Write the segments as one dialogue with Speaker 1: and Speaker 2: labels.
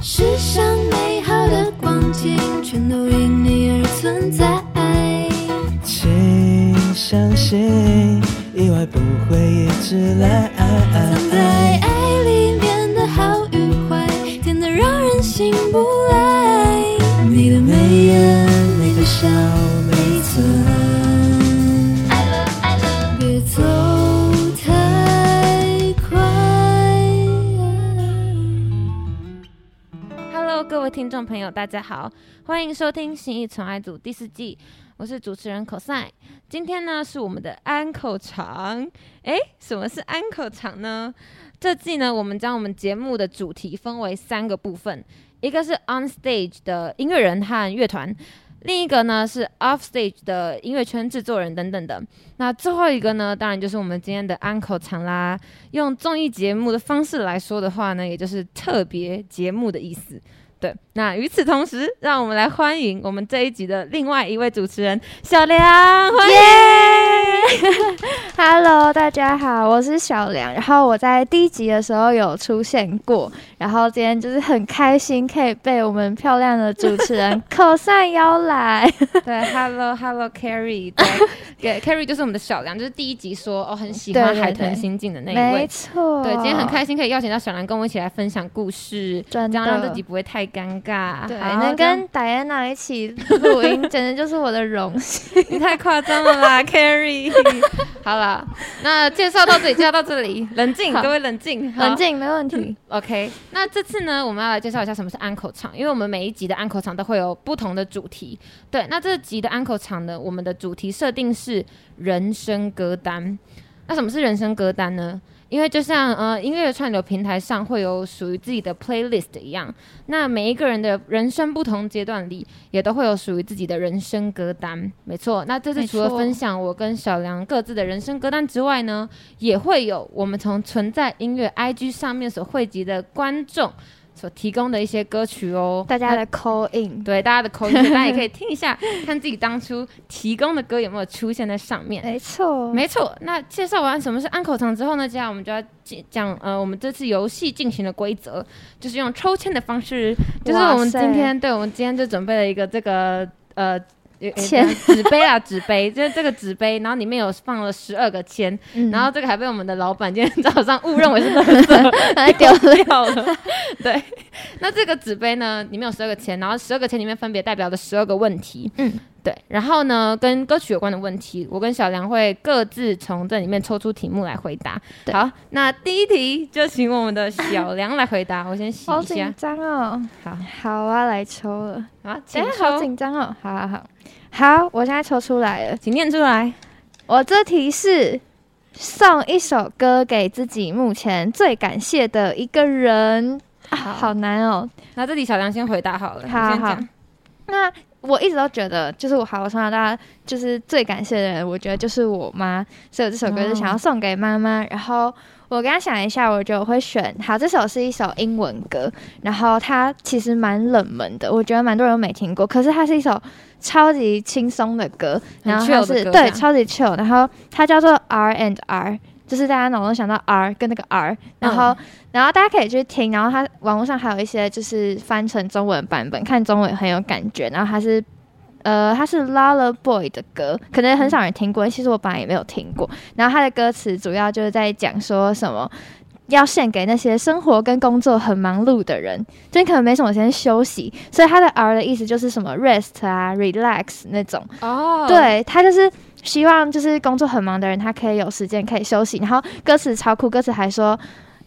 Speaker 1: 世上美好的光景，全都因你而存在。
Speaker 2: 请相信，意外不会一直来。
Speaker 1: 藏在爱里面的好与坏，甜得让人醒不来。你的眉眼，你的笑，
Speaker 3: 听众朋友，大家好，欢迎收听《新一宠爱组》第四季，我是主持人 COSEI。今天呢是我们的安口场，诶，什么是安口场呢？这季呢，我们将我们节目的主题分为三个部分，一个是 on stage 的音乐人和乐团。另一个呢是 off stage 的音乐圈制作人等等的，那最后一个呢，当然就是我们今天的安口场啦。用综艺节目的方式来说的话呢，也就是特别节目的意思。对，那与此同时，让我们来欢迎我们这一集的另外一位主持人小梁，欢迎。
Speaker 4: Hello，大家好，我是小梁。然后我在第一集的时候有出现过，然后今天就是很开心可以被我们漂亮的主持人口善邀来。
Speaker 3: 对，Hello Hello Carrie，对对，Carrie 就是我们的小梁，就是第一集说哦很喜欢海豚
Speaker 4: 对
Speaker 3: 刑警的那一位没。
Speaker 4: 错，
Speaker 3: 对，今天很开心可以邀请到小梁跟我一起来分享故事，这样让自己不会太尴尬。
Speaker 4: 对，
Speaker 3: 好
Speaker 4: 能
Speaker 3: 跟戴
Speaker 4: 安娜一起录音，简直就是我的荣幸。
Speaker 3: 你太夸张了啦，Carrie。好了，那介绍到这里，介绍到这里，冷静，各位冷静，
Speaker 4: 冷。静，没问题。
Speaker 3: OK，那这次呢，我们要来介绍一下什么是安口场，因为我们每一集的安口场都会有不同的主题。对，那这集的安口场呢，我们的主题设定是人生歌单。那什么是人生歌单呢？因为就像呃音乐串流平台上会有属于自己的 playlist 一样，那每一个人的人生不同阶段里，也都会有属于自己的人生歌单。没错，那这次除了分享我跟小梁各自的人生歌单之外呢，也会有我们从存在音乐 IG 上面所汇集的观众所提供的一些歌曲哦。
Speaker 4: 大家的 call in，
Speaker 3: 对大家的口音，大家也可以听一下，看自己当初提供的歌有没有出现在上面。
Speaker 4: 没错，
Speaker 3: 没错，那介绍完什么是安口场之后呢，接下来我们就要讲讲呃，我们这次游戏进行的规则，就是用抽签的方式，就是我们今天对我们今天就准备了一个这个呃。
Speaker 4: 签
Speaker 3: 纸杯啊，纸杯，就是这个纸杯，然后里面有放了十二个签，
Speaker 4: 嗯
Speaker 3: 然后这个还被我们的老板今天 早上误认为是垃圾，
Speaker 4: 还丢
Speaker 3: 掉了。对，那这个纸杯呢，里面有十二个签，然后十二个签里面分别代表了十二个问题。
Speaker 4: 嗯，
Speaker 3: 对。然后呢，跟歌曲有关的问题，我跟小梁会各自从这里面抽出题目来回答。好，那第一题就请我们的小梁来回答。我先洗
Speaker 4: 好
Speaker 3: 一下
Speaker 4: 紧。张哦。
Speaker 3: 好，
Speaker 4: 好啊，来抽了。
Speaker 3: 好，请
Speaker 4: 哎，好
Speaker 3: 抽，
Speaker 4: 紧张哦。好好好，好，我现在抽出来了。
Speaker 3: 请念出来。
Speaker 4: 我这题是送一首歌给自己目前最感谢的一个人，啊、
Speaker 3: 好
Speaker 4: 好难哦。
Speaker 3: 那这题小梁先回答好了。
Speaker 4: 好好。那我一直都觉得，就是我好，我从小到大就是最感谢的人，我觉得就是我妈，所以我这首歌是想要送给妈妈。然后我刚刚想一下，我觉得我会选，好，这首是一首英文歌，然后它其实蛮冷门的，我觉得蛮多人都没听过，可是它是一首超级轻松的歌，然后它是对超级 chill，然后它叫做 R and R。就是大家脑中想到 R 跟那个 R，然后、然后大家可以去听，然后它网络上还有一些就是翻成中文版本，看中文很有感觉。然后它是呃，它是 Lullaboy 的歌，可能很少人听过，其实我本来也没有听过。然后它的歌词主要就是在讲说什么。要献给那些生活跟工作很忙碌的人，就你可能没什么时间休息，所以它的 R 的意思就是什么 rest 啊、relax 那种。
Speaker 3: 哦，
Speaker 4: 对他就是希望就是工作很忙的人，他可以有时间可以休息。然后歌词超酷，歌词还说。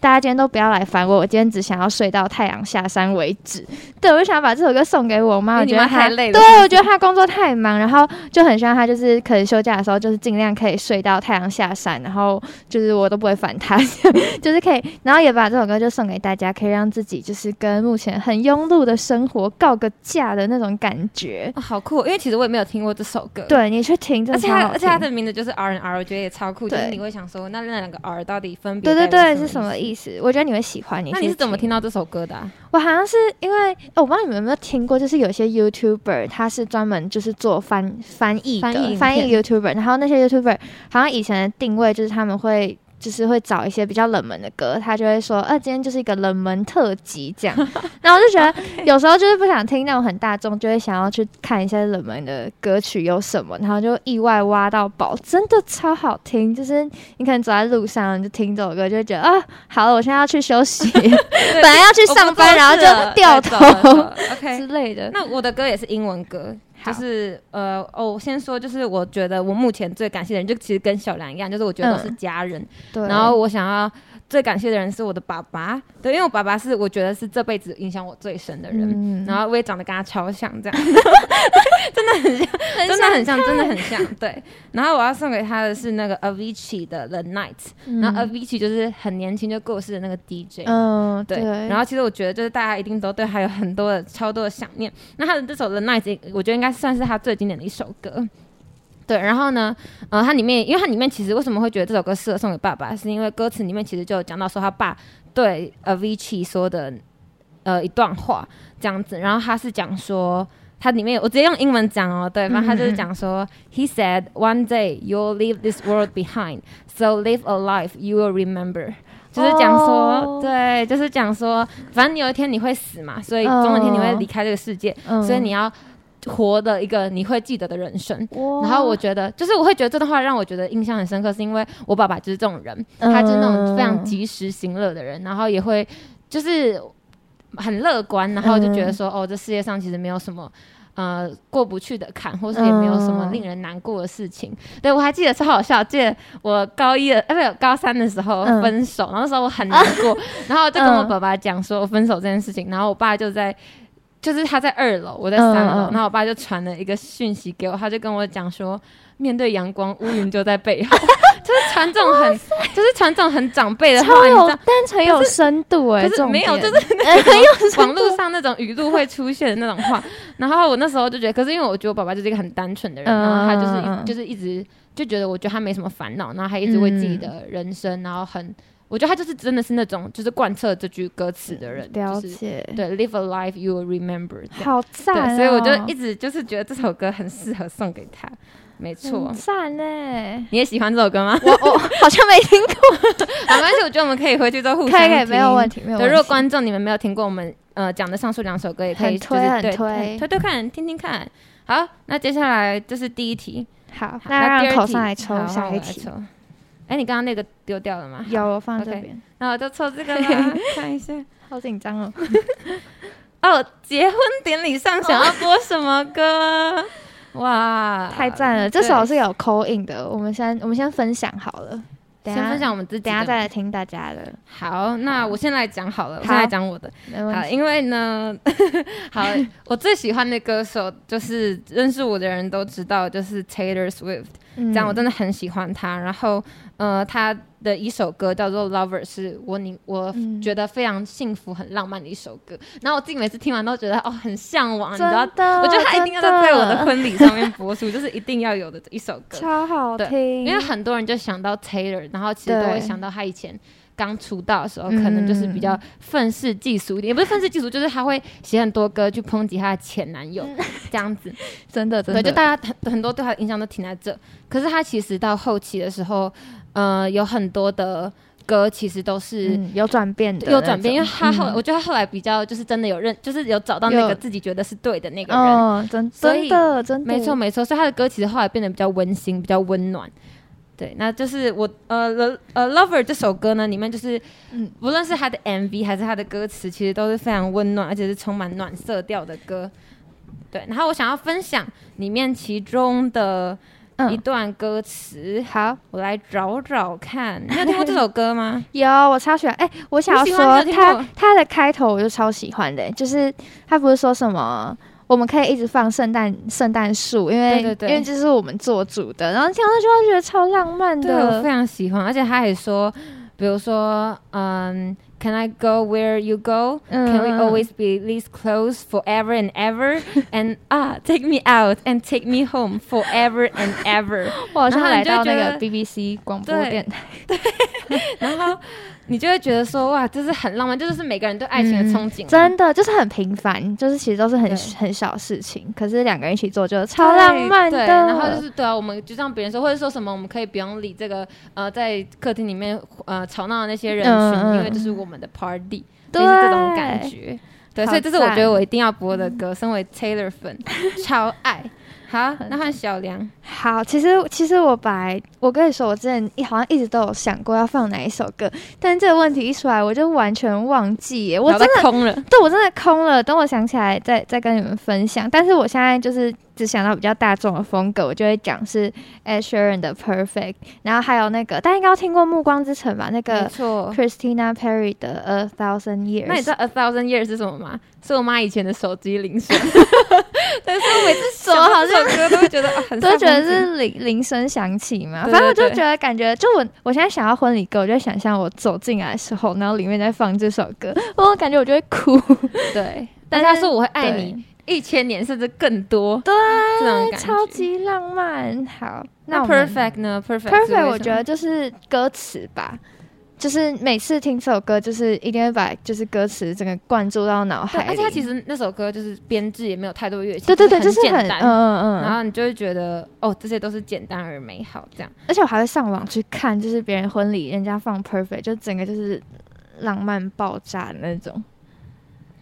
Speaker 4: 大家今天都不要来烦我，我今天只想要睡到太阳下山为止。对，我就想把这首歌送给我妈，我觉得
Speaker 3: 太累了
Speaker 4: 对，我觉得她工作太忙，然后就很希望她就是可能休假的时候，就是尽量可以睡到太阳下山，然后就是我都不会烦她，就是可以，然后也把这首歌就送给大家，可以让自己就是跟目前很庸碌的生活告个假的那种感觉。
Speaker 3: 哦好酷，因为其实我也没有听过这首歌。。
Speaker 4: 对你去听，真
Speaker 3: 而且而且它的名字就是 R N R，我觉得也超酷，就是你会想说，那那两个 R 到底分别
Speaker 4: 对对对，是什么
Speaker 3: 意
Speaker 4: 意思？我觉得你会喜欢。
Speaker 3: 你？那你是怎么听
Speaker 4: 到？
Speaker 3: 这首歌的、啊？
Speaker 4: 我好像是因为、哦我不知道你们有没有听过，就是有些 YouTuber 他是专门就是做翻翻译的
Speaker 3: 翻译
Speaker 4: YouTuber，然后那些 YouTuber 好像以前的定位就是他们会。就是会找一些比较冷门的歌，他就会说，呃，今天就是一个冷门特辑这样。然后我就觉得有时候就是不想听那种很大众，就会想要去看一些冷门的歌曲有什么，然后就意外挖到宝，真的超好听。就是你可能走在路上你就听这首歌，就会觉得啊，好了，我现在要去休息，本来要去上班，然后就掉头
Speaker 3: ，OK
Speaker 4: 之类的。
Speaker 3: 那我的歌也是英文歌。就是呃哦，我先说，就是我觉得我目前最感谢的人，就其实跟小梁一样，就是我觉得都是家人。
Speaker 4: 对。
Speaker 3: 然后我想要最感谢的人是我的爸爸，对，因为我爸爸是我觉得是这辈子影响我最深的人。嗯。然后我也长得跟他超像，这样。真的很像，真的很像，真的很像。对。然后我要送给他的是那个 Avicii 的 The Night。然后 Avicii 就是很年轻就过世的那个 DJ。
Speaker 4: 嗯。
Speaker 3: 对。然后其实我觉得就是大家一定都对他有很多的超多的想念。那他的这首 The Night，我觉得应该。算是他最经典的一首歌，对。然后呢，呃，它里面，因为它里面其实为什么会觉得这首歌适合送给爸爸，是因为歌词里面其实就有讲到说他爸对 Avicii 说的呃一段话这样子。然后他是讲说，它里面我直接用英文讲哦，对，然后他就是讲说，He said one day you'll leave this world behind, so live a life you will remember。就是讲说，对，就是讲说，反正你有一天你会死嘛，所以总有一天你会离开这个世界，所以你要。活的一个你会记得的人生，然后我觉得，就是我会觉得这段话让我觉得印象很深刻，是因为我爸爸就是这种人，他就是那种非常及时行乐的人，然后也会就是很乐观，然后就觉得说，哦，这世界上其实没有什么呃过不去的坎，或是也没有什么令人难过的事情。对我还记得超好笑，记得我高一的，哎，不是高三的时候分手，然后那时候我很难过，然后就跟我爸爸讲说分手这件事情，然后我爸就在。就是他在二楼，我在三楼，然后我爸就传了一个讯息给我，他就跟我讲说，面对阳光，乌云就在背后，就是传这种很，就是传这种很长辈的话，
Speaker 4: 超有，但是很有深度哎，
Speaker 3: 可是没有，就是 网络上那种语录会出现的那种话。然后我那时候就觉得，可是因为我觉得我爸爸就是一个很单纯的人，然后他就是就是一直就觉得，我觉得他没什么烦恼，然后他一直为自己的人生，然后很。我觉得他就是真的是那种就是贯彻这句歌词的人，
Speaker 4: 了解
Speaker 3: 对，Live a life you will remember，
Speaker 4: 好赞，
Speaker 3: 所以我就一直就是觉得这首歌很适合送给他，没错，
Speaker 4: 赞呢。
Speaker 3: 你也喜欢这首歌吗？
Speaker 4: 我我 好像没听过，
Speaker 3: 没关系，我觉得我们可以回去做互相听，
Speaker 4: 没有问题，没有问题。
Speaker 3: 如果观众你们没有听过我们呃讲的上述两首歌，也可以
Speaker 4: 推
Speaker 3: 推
Speaker 4: 推
Speaker 3: 推推看，听听看。好，那接下来就是第一题，
Speaker 4: 好，那让口上来抽下一题。
Speaker 3: 哎，你刚刚那个丢掉了吗？
Speaker 4: 有，我放这边。
Speaker 3: 那我就抽这个 啦，看一下。
Speaker 4: 好紧张哦！
Speaker 3: 哦，结婚典礼上想要播什么歌？哇，
Speaker 4: 太赞了！这首是有口音的，我们先我们先分享好了。
Speaker 3: 等先分享我们自己，
Speaker 4: 等下再来听大家的。
Speaker 3: 好，那我先来讲好了，我先来讲我的。好，因为呢，好，我最喜欢的歌手就是认识我的人都知道，就是 Taylor Swift。这样我真的很喜欢他。然后，呃，他的一首歌叫做《Lover》，是我你我觉得非常幸福、很浪漫的一首歌。然后我自己每次听完都觉得哦，很向往，你知道？我觉得他一定要在我的婚礼上面播出，就是一定要有的一首歌，
Speaker 4: 超好听。
Speaker 3: 因为很多人就想到 Taylor，然后其实都会想到他以前刚出道的时候，可能就是比较愤世嫉俗一点，也不是愤世嫉俗，就是他会写很多歌去抨击他的前男友这样子。
Speaker 4: 真的，真的，
Speaker 3: 就大家很很多对他的印象都停在这。可是他其实到后期的时候，呃，有很多的歌其实都是
Speaker 4: 有转变的，
Speaker 3: 有转变，因为他后，我觉得他后来比较就是真的有认，就是有找到那个自己觉得是对的那个人，
Speaker 4: 真真的真的。
Speaker 3: 没错没错，所以他的歌其实后来变得比较温馨，比较温暖。对，那就是我呃呃，Lover 这首歌呢，里面就是嗯，无论是他的 MV 还是他的歌词，其实都是非常温暖，而且是充满暖色调的歌。对，然后我想要分享里面其中的。一段歌词，
Speaker 4: 好，
Speaker 3: 我来找找看。你有听过这首歌吗？
Speaker 4: 有，我超喜欢。哎，我想要说，他他的开头我就超喜欢的，就是他不是说什么，我们可以一直放圣诞圣诞树，因为因为这是我们做主的。然后听到这句话，觉得超浪漫的，
Speaker 3: 我非常喜欢。而且他还说，比如说，嗯。Can I go where you go? Can we always be this close forever and ever? And ah, take me out and take me home forever and ever.
Speaker 4: 我好像来到那个 BBC 广播电台。
Speaker 3: 对，然后你就会觉得说哇，这是很浪漫，这就是每个人对爱情的憧憬啊、
Speaker 4: 真的就是很平凡，就是其实都是很很小的事情，可是两个人一起做就超浪漫的。
Speaker 3: 对，然后就是对啊，我们就像别人说，或者说什么，我们可以不用理这个呃，在客厅里面呃吵闹的那些人群，因为这是我们的 party，
Speaker 4: 对
Speaker 3: 类似这种感觉。对，所以这是我觉得我一定要播的歌，身为 Taylor 粉，超爱。好，那换小梁。
Speaker 4: 好，其实其实我本来我跟你说，我之前一好像一直都有想过要放哪一首歌，但是这个问题一出来，我就完全忘记耶，我真的
Speaker 3: 空了，
Speaker 4: 对我真的空了。等我想起来再再跟你们分享。但是我现在就是只想到比较大众的风格，我就会讲是 Ed Sheeran 的 Perfect，然后还有那个大家应该都听过《暮光之城》吧？那个
Speaker 3: 错。
Speaker 4: Christina Perry 的 A Thousand Years。
Speaker 3: 那你知道 A Thousand Years 是什么吗？是我妈以前的手机铃声。但是我每次
Speaker 4: 怎么好像
Speaker 3: 这首歌都会觉得啊很
Speaker 4: 都觉得是铃铃声响起嘛，
Speaker 3: 对
Speaker 4: 反正我就觉得感觉，就我我现在想要婚礼歌，我就想象我走进来的时候，然后里面在放这首歌，我感觉我就会哭。
Speaker 3: 对，
Speaker 4: 但是
Speaker 3: 但他说我会爱你一千年甚至更多，
Speaker 4: 对。超级浪漫。好，
Speaker 3: 那 Perfect 呢？Perfect 是
Speaker 4: perfect，我觉得就是歌词吧。就是每次听这首歌，就是一定会把就是歌词整个灌注到脑，海里。
Speaker 3: 而且它其实那首歌就是编制也没有太多乐器，
Speaker 4: 对对对，
Speaker 3: 就
Speaker 4: 就是是很
Speaker 3: 很简单，
Speaker 4: 嗯嗯嗯。
Speaker 3: 然后你就会觉得哦，这些都是简单而美好，这样。
Speaker 4: 而且我还会上网去看，就是别人婚礼人家放 perfect，就整个就是浪漫爆炸的那种。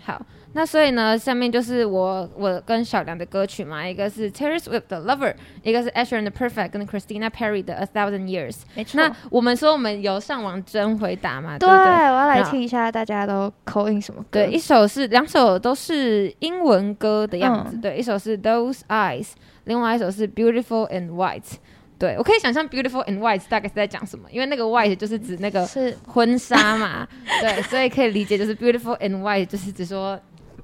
Speaker 3: 好，那所以呢，下面就是我我跟小梁的歌曲嘛，一个是 Taylor Swift 的 Lover，一个是 Asher in the Perfect，跟 Christina Perry 的 A Thousand Years。
Speaker 4: 没错
Speaker 3: 那我们说我们有上网真回答嘛，
Speaker 4: 对，
Speaker 3: 对不对？
Speaker 4: 我要来听一下大家都口音什么歌。
Speaker 3: 对，一首是两首都是英文歌的样子，
Speaker 4: 嗯
Speaker 3: 对，一首是 Those Eyes，另外一首是 Beautiful and White。对我可以想象 Beautiful and White 大概是在讲什么，因为那个 white 就是指那个
Speaker 4: 是
Speaker 3: 婚纱嘛，对，所以可以理解就是 Beautiful and White 就是指说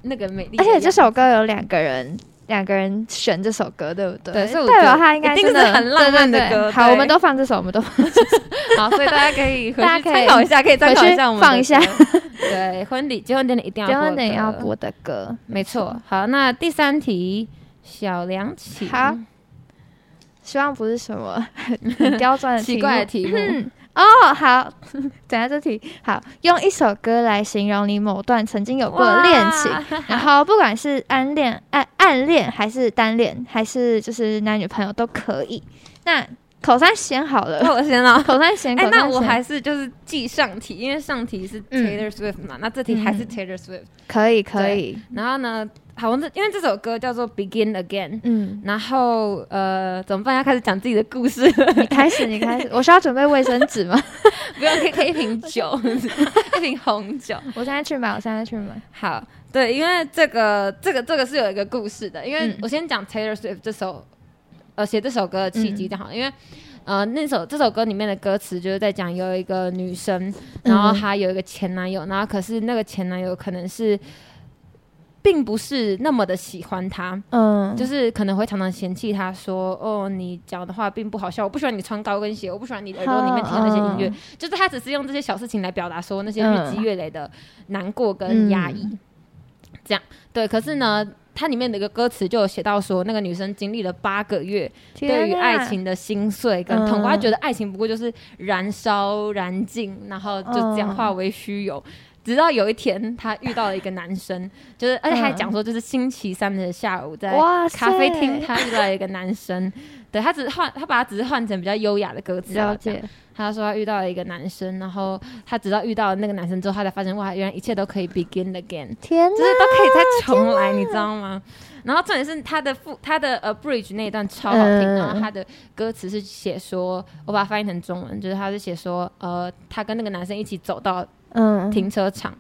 Speaker 3: 那个美丽
Speaker 4: 而。且这首歌有两个人，两个人选这首歌，对不对？
Speaker 3: 对所以我
Speaker 4: 他应该真的
Speaker 3: 是很浪漫的歌
Speaker 4: 好，
Speaker 3: 对
Speaker 4: 我们都放这首，我们都放
Speaker 3: 好，所以大家可以回去参考一下，可以参考一下我们
Speaker 4: 放一下
Speaker 3: 歌。对，婚礼结婚典礼一定要
Speaker 4: 结婚典礼要
Speaker 3: 歌
Speaker 4: 播的歌。
Speaker 3: 没错。好，那第三题，小梁起。
Speaker 4: 好希望不是什么很很刁钻的
Speaker 3: 奇怪的
Speaker 4: 题
Speaker 3: 题目。
Speaker 4: 目。哦，好，等下这题好，用一首歌来形容你某段曾经有过的恋情，然后不管是暗恋、暗暗恋还是单恋，还是就是男女朋友都可以。那口三先好了，
Speaker 3: 那我先了。
Speaker 4: 口三先，
Speaker 3: 哎、那我还是就是记上题，因为上题是
Speaker 4: 嗯
Speaker 3: Taylor Swift 嘛，那这题还是
Speaker 4: 嗯
Speaker 3: Taylor Swift。
Speaker 4: 可以可以，
Speaker 3: 然后呢，好，我这因为这首歌叫做 Begin Again，
Speaker 4: 嗯，
Speaker 3: 然后呃，怎么办？要开始讲自己的故事了，
Speaker 4: 你开始你开始，我需要准备卫生纸吗？
Speaker 3: 不用，可以可以一瓶酒，一瓶红酒。
Speaker 4: 我现在去买，我现在去买。
Speaker 3: 好，对，因为这个这个这个是有一个故事的，因为
Speaker 4: 嗯
Speaker 3: 我先讲 Taylor Swift 这首呃写这首歌的契机
Speaker 4: 嗯
Speaker 3: 就好，因为。呃，那首这首歌里面的歌词就是在讲有一个女生，然后
Speaker 4: 嗯
Speaker 3: 她有一个前男友，然后可是那个前男友可能是并不是那么的喜欢他，
Speaker 4: 嗯，
Speaker 3: 就是可能会常常嫌弃他说：“哦，你讲的话并不好笑，我不喜欢你穿高跟鞋，我不喜欢你耳朵里面听的那些音乐。
Speaker 4: 嗯
Speaker 3: 就是他只是用这些小事情来表达说那些日积月累的难过跟压抑。
Speaker 4: 嗯
Speaker 3: 这样。对，可是呢，它里面的一个歌词就有写到说，那个女生经历了八个月对于爱情的心碎跟痛苦，
Speaker 4: 嗯。
Speaker 3: 她觉得爱情不过就是燃烧、燃尽，然后就这样
Speaker 4: 嗯
Speaker 3: 化为虚有。直到有一天，她遇到了一个男生，就是而且还讲说，就是星期三的下午，在咖啡厅，她遇到了一个男生，对他只是换，他把它只是换成比较优雅的歌词啊，
Speaker 4: 了解，
Speaker 3: 他说他遇到了一个男生，然后他直到遇到了那个男生之后，他才发现哇，原来一切都可以 begin again，
Speaker 4: 天哪。
Speaker 3: 就是都可以再重来，你知道吗？然后重点是他的副他的呃 bridge 那一段超好听，
Speaker 4: 嗯。
Speaker 3: 然后他的歌词是写说，我把它翻译成中文，就是他是写说，呃，他跟那个男生一起走到
Speaker 4: 嗯，
Speaker 3: 停车场。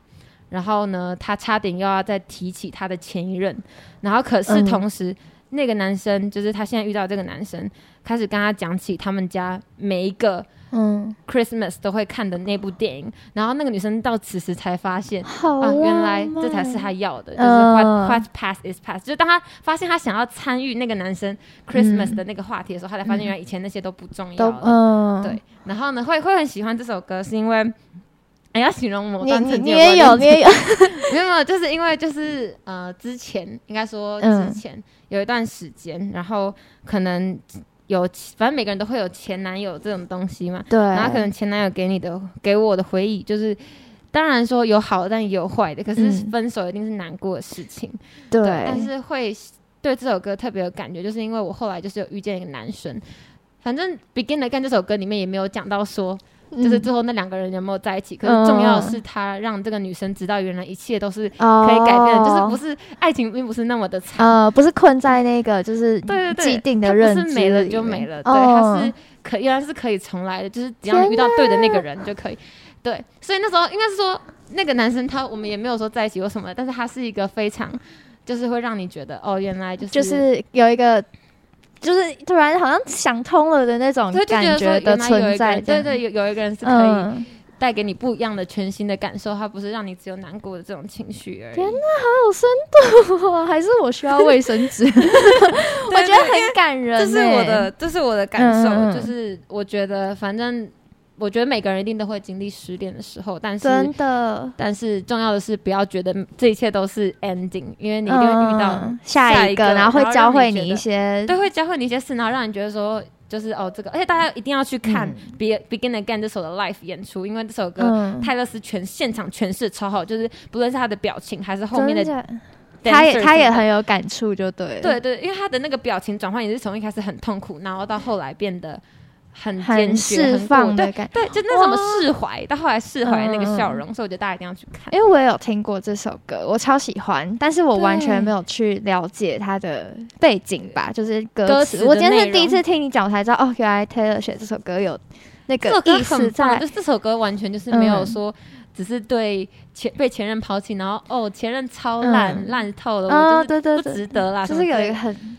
Speaker 3: 然后呢，他差点又要再提起他的前一任，然后可是
Speaker 4: 嗯。
Speaker 3: 同时，那个男生就是他现在遇到这个男生，开始跟他讲起他们家每一个
Speaker 4: 嗯
Speaker 3: ，Christmas 都会看的那部电影，然后那个女生到此时才发现，
Speaker 4: 好
Speaker 3: 啊，原来这才是他要的，就是 what、
Speaker 4: 嗯、
Speaker 3: what past is past，。就是当他发现他想要参与那个男生 Christmas 的那个话题的时候，他才发现原来以前那些都不重要了。
Speaker 4: 嗯，
Speaker 3: 对，然后呢，会会很喜欢这首歌，是因为。哎，要形容某
Speaker 4: 你你
Speaker 3: 段曾经
Speaker 4: 你也有，你也有，
Speaker 3: 没有没有，就是因为就是呃，之前应该说
Speaker 4: 嗯
Speaker 3: 之前有一段时间，然后可能有，反正每个人都会有前男友这种东西嘛。
Speaker 4: 对，
Speaker 3: 然后可能前男友给你的、给我的回忆，就是当然说有好的，但也有坏的。可是
Speaker 4: 嗯
Speaker 3: 分手一定是难过的事情，
Speaker 4: 对，
Speaker 3: 但是会对这首歌特别有感觉，就是因为我后来就是有遇见一个男生。反正《Begin Again》这首歌里面也没有讲到说，就是
Speaker 4: 嗯
Speaker 3: 最后那两个人有没有在一起。可是重要的是，他让这个女生知道，原来一切都是可以改变的，就是不
Speaker 4: 是
Speaker 3: 是爱情并不是那么的惨。
Speaker 4: 呃，不是困在那个就是
Speaker 3: 对对对，
Speaker 4: 既定的
Speaker 3: 它
Speaker 4: 认知
Speaker 3: 不是没了
Speaker 4: 里
Speaker 3: 就没了，对，
Speaker 4: 哦
Speaker 3: 它是可原来是可以重来的，就是只要你遇到对的那个人就可以。对，所以那时候应该是说那个男生他我们也没有说在一起或什么，但是他是一个非常就是会让你觉得哦，原来就是
Speaker 4: 就是有一个。就是突然好像想通了的那种，
Speaker 3: 就
Speaker 4: 感觉的存在，
Speaker 3: 对对，有有一个人是可以
Speaker 4: 嗯，
Speaker 3: 带给你不一样的全新的感受，他不是让你只有难过的这种情绪而已。
Speaker 4: 天好有深度啊，还是我需要卫生纸？我觉得很感人欸，
Speaker 3: 这是我的，这是我的感受，就是我觉得反正我觉得每个人一定都会经历失恋的时候，但是
Speaker 4: 真的，
Speaker 3: 但是重要的是不要觉得这一切都是 ending，因为你一定会遇到
Speaker 4: 嗯
Speaker 3: 下一个
Speaker 4: 然后会教会你一些
Speaker 3: 对，会教会你一些事，然后让你觉得说。就是哦，这个，而且大家一定要去看《Be Begin Again》这首的 live 演出，因为这首歌
Speaker 4: 嗯。
Speaker 3: 泰勒斯全现场诠释超好，就是不论是他的表情还是后面的
Speaker 4: 他也他也很有感触，就对了，
Speaker 3: 对对，因为他的那个表情转换也是从一开始很痛苦，然后到后来变得很
Speaker 4: 很、释放的感觉。
Speaker 3: 对，就那种
Speaker 4: 哇
Speaker 3: 释怀，到后来释怀那个笑
Speaker 4: 嗯
Speaker 3: 容，所以我觉得大家一定要去看。
Speaker 4: 因为我也有听过这首歌，我超喜欢，但是我完全没有去了解它的背景吧，就是歌词。我今天是第一次听你讲，我才知道哦，原来 Taylor 写这首歌有那个意思在
Speaker 3: 就。是这首歌完全就是没有
Speaker 4: 嗯
Speaker 3: 说。只是对前被前任抛弃，然后哦前任超烂
Speaker 4: 嗯
Speaker 3: 烂透了，
Speaker 4: 哦，
Speaker 3: 我就是不
Speaker 4: 对对对，
Speaker 3: 值得啦，
Speaker 4: 就是有一个
Speaker 3: 个
Speaker 4: 很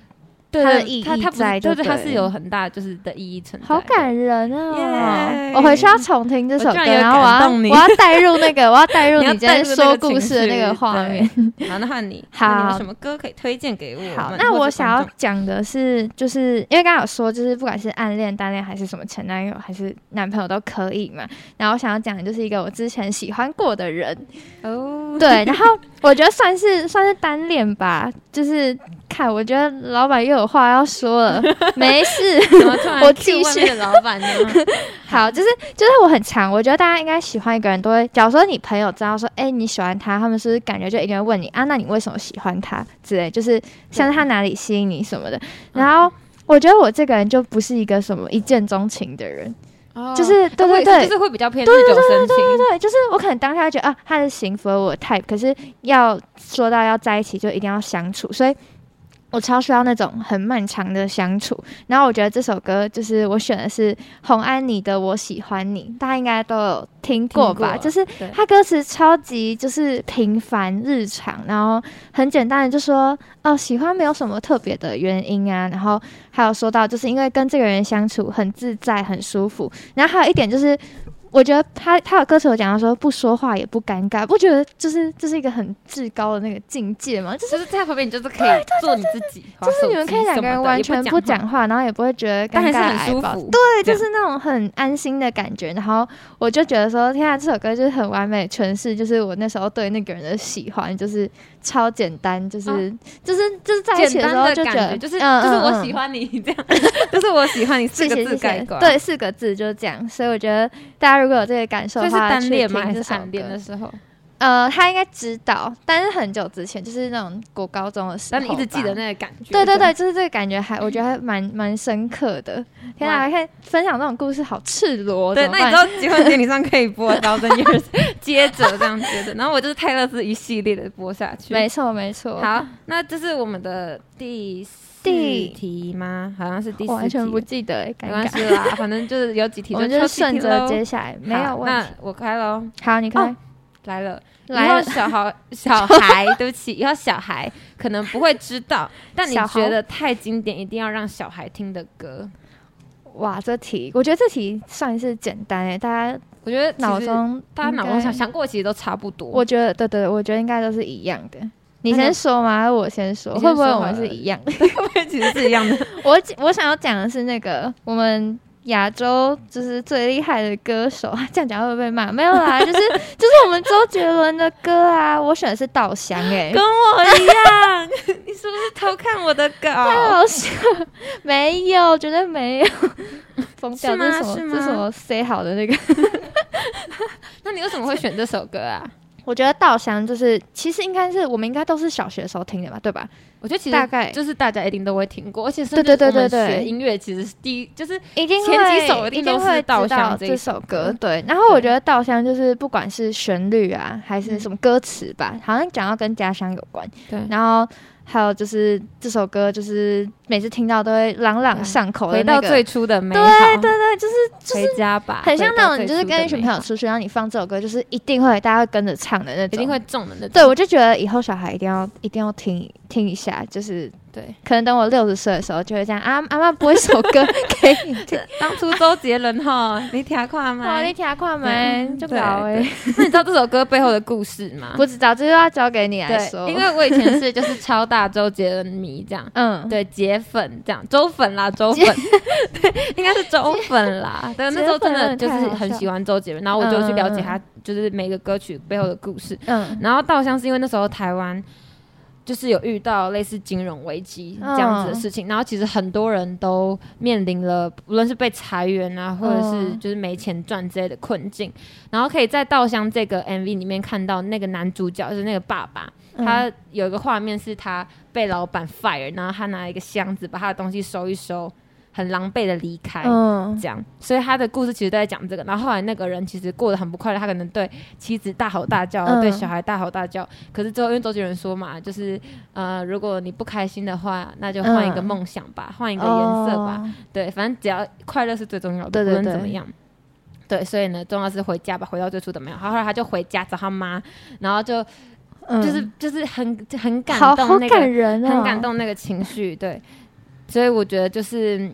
Speaker 4: 它的意义
Speaker 3: 它它不是
Speaker 4: 在就
Speaker 3: 对对，它是有很大就是的意义存在。
Speaker 4: 好感人啊！
Speaker 3: 耶
Speaker 4: 我回去要重听这首歌，
Speaker 3: 然
Speaker 4: 然后我要我要带入那个，我要带入
Speaker 3: 你要
Speaker 4: 你今天
Speaker 3: 带入那
Speaker 4: 说故事的那个画面。
Speaker 3: 对好，那换你，
Speaker 4: 好
Speaker 3: 你有什么歌可以推荐给我
Speaker 4: 好，那我想要讲的是，就是因为刚刚有说，就是不管是暗恋、单恋，还是什么前男友，还是男朋友都可以嘛。然后我想要讲的就是一个我之前喜欢过的人，
Speaker 3: 哦，
Speaker 4: 对，然后我觉得算是算是单恋吧，就是看，我觉得老板又有话要说了，没事，我继续
Speaker 3: 老板呢？
Speaker 4: 好，就是就是我很强，我觉得大家应该喜欢一个人都会，假如说你朋友知道说，哎、你喜欢他，他们是不是感觉就一定会问你啊？那你为什么喜欢他之类，就是像是他哪里吸引你什么的。然后我觉得我这个人就不是一个什么一见钟情的人，
Speaker 3: 哦
Speaker 4: 就是对对对
Speaker 3: 就是会比较偏日久生情。
Speaker 4: 对，就是我可能当下会觉得啊，他的型符合我的 type，可是要说到要在一起，就一定要相处，所以。我超需要那种很漫长的相处，然后我觉得这首歌就是我选的是洪安妮的《我喜欢你》，大家应该都有听过吧？
Speaker 3: 过
Speaker 4: 就是
Speaker 3: 对
Speaker 4: 他歌词超级就是平凡日常，然后很简单的就说哦喜欢没有什么特别的原因啊，然后还有说到就是因为跟这个人相处很自在很舒服，然后还有一点就是。我觉得他他有歌词有讲到说不说话也不尴尬，不觉得就是这是一个很至高的那个境界吗？就是
Speaker 3: 就是在旁边，你就是可以做你自己，就
Speaker 4: 就是你们可以两个人完全不讲话，然后也不会觉得尴尬
Speaker 3: 但还是很舒服。
Speaker 4: 对，就是那种很安心的感觉。然后我就觉得说，天啊，这首歌就是很完美诠释，就是我那时候对那个人的喜欢，就是超简单，就是、
Speaker 3: 哦
Speaker 4: 就是就是在一起的时候就觉得，
Speaker 3: 的感觉，就是
Speaker 4: 嗯
Speaker 3: 就是我
Speaker 4: 嗯
Speaker 3: 喜欢你这样，就是我喜欢你四个字概括。
Speaker 4: 对，，四个字就是这样。所以我觉得大家如果有这个感受的话，去
Speaker 3: 单恋吗？还是暗恋的时候？
Speaker 4: 呃，他应该知道，但是很久之前，就是那种国高中的时候，
Speaker 3: 但你一直记得那个感觉。
Speaker 4: 对对对，就是这个感觉还，我觉得还蛮蛮深刻的。天
Speaker 3: 哇
Speaker 4: 啊，看分享这种故事好赤裸，
Speaker 3: 对，那你知道结婚典礼上可以播《Thousand Years》，接着这样接着，然后我就是泰勒斯一系列的播下去。
Speaker 4: 没错没错，
Speaker 3: 好，那这是我们的第四
Speaker 4: 第
Speaker 3: 题吗？好像是第四题，
Speaker 4: 完全不记得，尴
Speaker 3: 没关
Speaker 4: 尬。
Speaker 3: 系啦，反正就是有几题
Speaker 4: 我们就顺着接下来，没有问题。
Speaker 3: 那我开喽，
Speaker 4: 好，你开
Speaker 3: 哦，来了。
Speaker 4: 来了
Speaker 3: 以后小孩小孩，对不起，以后小孩可能不会知道，但你觉得太经典，一定要让小孩听的歌。
Speaker 4: 哇，这题我觉得这题算是简单诶，大家
Speaker 3: 我觉得
Speaker 4: 脑中
Speaker 3: 大家脑中想想过，其实都差不多。
Speaker 4: 我觉得对对对，我觉得应该都是一样的。你先说吗？还是我先说？会不会我们是一样的？
Speaker 3: 其实是一样的。
Speaker 4: 我我想要讲的是那个我们亚洲就是最厉害的歌手，这样讲会不会被骂？没有啦，就是 就是我们周杰伦的歌啊。我选的是《稻香》哎，
Speaker 3: 跟我一样，你是不是偷看我的稿太？
Speaker 4: 好笑了，没有，绝对没有，疯掉！这是什么？这是什么 say 好的那个？
Speaker 3: 那你为什么会选这首歌啊？
Speaker 4: 我觉得稻香就是，其实应该是我们应该都是小学的时候听的吧，对吧？
Speaker 3: 我觉得其实
Speaker 4: 大概
Speaker 3: 就是大家一定都会听过，而且是
Speaker 4: 对对对对对
Speaker 3: 学音乐其实是第一，就是
Speaker 4: 一定
Speaker 3: 前几首一定都是稻
Speaker 4: 知道这
Speaker 3: 香这首
Speaker 4: 歌，对。然后我觉得稻香就是不管是旋律啊，还是什么歌词吧，好像讲到跟家乡有关。
Speaker 3: 对
Speaker 4: 然后还有就是这首歌，就是每次听到都会朗朗上口的
Speaker 3: 回
Speaker 4: 那个，
Speaker 3: 到最初的美
Speaker 4: 对
Speaker 3: 好，
Speaker 4: 对对，就是
Speaker 3: 回家吧，
Speaker 4: 很像那种你就是跟一群朋友出去，然后你放这首歌，就是一定会大家会跟着唱的那种，
Speaker 3: 一定会中的那种。
Speaker 4: 对，我就觉得以后小孩一定要一定要听听一下，就是
Speaker 3: 对，
Speaker 4: 可能等我六十岁的时候就会这样啊，阿妈播一首歌 给你听，
Speaker 3: 当初周杰伦哈，你听过
Speaker 4: 哇，
Speaker 3: 吗？
Speaker 4: 你听看没？就
Speaker 3: 对
Speaker 4: 搞哎，
Speaker 3: 那你知道这首歌背后的故事吗？
Speaker 4: 不知道，这就要交给你来说，
Speaker 3: 因为我以前是就是超大周杰伦迷这样。
Speaker 4: 嗯，
Speaker 3: 对，杰粉这样，周粉啦，周粉，对，应该是周粉啦。对，那时候真的就是很喜欢周杰伦，然后我就去了解他就是每个歌曲背后的故事。
Speaker 4: 嗯
Speaker 3: 然后稻香是因为那时候台湾就是有遇到类似金融危机这样子的事情，然后其实很多人都面临了无论是被裁员啊，或者是
Speaker 4: 嗯。
Speaker 3: 就是没钱赚之类的困境，然后可以在稻香这个 MV 里面看到那个男主角就是那个爸爸，
Speaker 4: 嗯。
Speaker 3: 他有一个画面是他被老板 fire，然后他拿一个箱子把他的东西收一收，很狼狈的离开。
Speaker 4: 嗯
Speaker 3: 这样，所以他的故事其实都在讲这个。然后后来那个人其实过得很不快乐，他可能对妻子大吼大叫，
Speaker 4: 嗯
Speaker 3: 对小孩大吼大叫。可是最后因为周杰伦说嘛，就是呃，如果你不开心的话，那就换一个
Speaker 4: 嗯
Speaker 3: 梦想吧，换、一个颜色吧。
Speaker 4: 哦
Speaker 3: 对，反正只要快乐是最重要的，
Speaker 4: 对对
Speaker 3: 无论怎么样。对，所以呢，重要是回家吧，回到最初的美好。后来他就回家找他妈，然后就
Speaker 4: 嗯
Speaker 3: 就是、就是很很感动那个
Speaker 4: 感人哦，
Speaker 3: 很感，动那个情绪，对，所以我觉得就是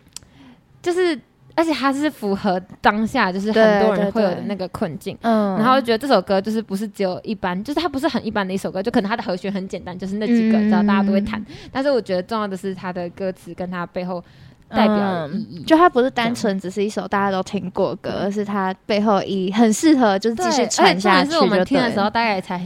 Speaker 3: 就是，而且它是符合当下就是很多人会有的那个困境。
Speaker 4: 嗯，
Speaker 3: 然后就觉得这首歌就是不是只有一般，就是它不是很一般的一首歌，就可能它的和弦很简单，就是那几个，
Speaker 4: 嗯
Speaker 3: 然后大家都会弹。但是我觉得重要的是它的歌词跟它背后代表的意义。
Speaker 4: 嗯就它不是单纯只是一首大家都听过歌，而是它背后意义很适合就是继续传下去
Speaker 3: 是我们听的时候大概才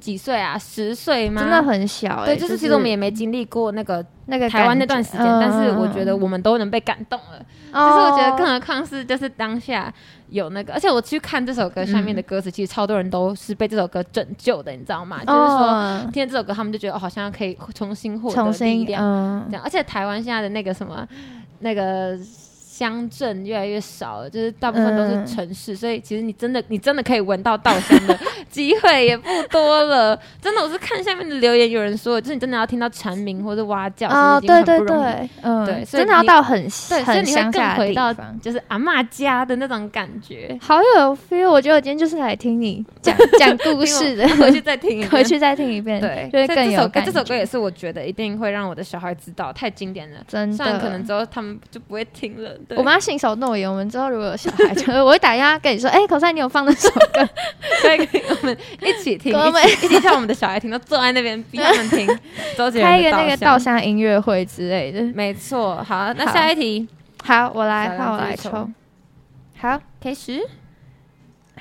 Speaker 3: 几岁啊，十岁吗？
Speaker 4: 真的很小哎，
Speaker 3: 对，就是其实我们也没经历过那个
Speaker 4: 那个
Speaker 3: 台湾那段时间，但是我觉得
Speaker 4: 嗯
Speaker 3: 我们都能被感动了。
Speaker 4: 哦
Speaker 3: 就是我觉得，更何况是就是当下有那个，而且我去看这首歌下面
Speaker 4: 嗯
Speaker 3: 的歌词，其实超多人都是被这首歌拯救的，你知道吗？就是说
Speaker 4: 哦
Speaker 3: 听了这首歌，他们就觉得哦，好像可以重新获得力量，
Speaker 4: 嗯
Speaker 3: 这样。而且台湾现在的那个什么那个。乡镇越来越少了，就是大部分都
Speaker 4: 嗯
Speaker 3: 是城市，所以其实你真的你真的可以闻到稻香的 机会也不多了。真的，我是看下面的留言，有人说，就是你真的要听到蝉鸣或者蛙叫，
Speaker 4: 哦，对对。对，嗯，
Speaker 3: 对所以
Speaker 4: 真的要到很
Speaker 3: 对，所以
Speaker 4: 很
Speaker 3: 你会回到。就是阿嬷家的那种感觉。
Speaker 4: 好有 feel，我觉得我今天就是来听你讲讲故事的，
Speaker 3: 回去再听一遍，
Speaker 4: 回去再听一遍，
Speaker 3: 对，
Speaker 4: 就会
Speaker 3: 所以这首歌
Speaker 4: 更有感觉。
Speaker 3: 这首歌也是我觉得一定会让我的小孩知道，太经典了。
Speaker 4: 真的，
Speaker 3: 虽然可能之后他们就不会听了。对
Speaker 4: 我们要信守诺言，我们之后如果有小孩，就 我会打电话跟你说，哎、口塞，你有放那首歌？
Speaker 3: 可以可以，我们一起听，
Speaker 4: 我们
Speaker 3: 一起叫我们的小孩听，都坐在那边逼他们听 周杰伦
Speaker 4: 开一个那个稻
Speaker 3: 稻
Speaker 4: 香音乐会之类的。
Speaker 3: 没错，好，那下一题
Speaker 4: 好，我来，好我来
Speaker 3: 抽
Speaker 4: 抽。好
Speaker 3: 开始。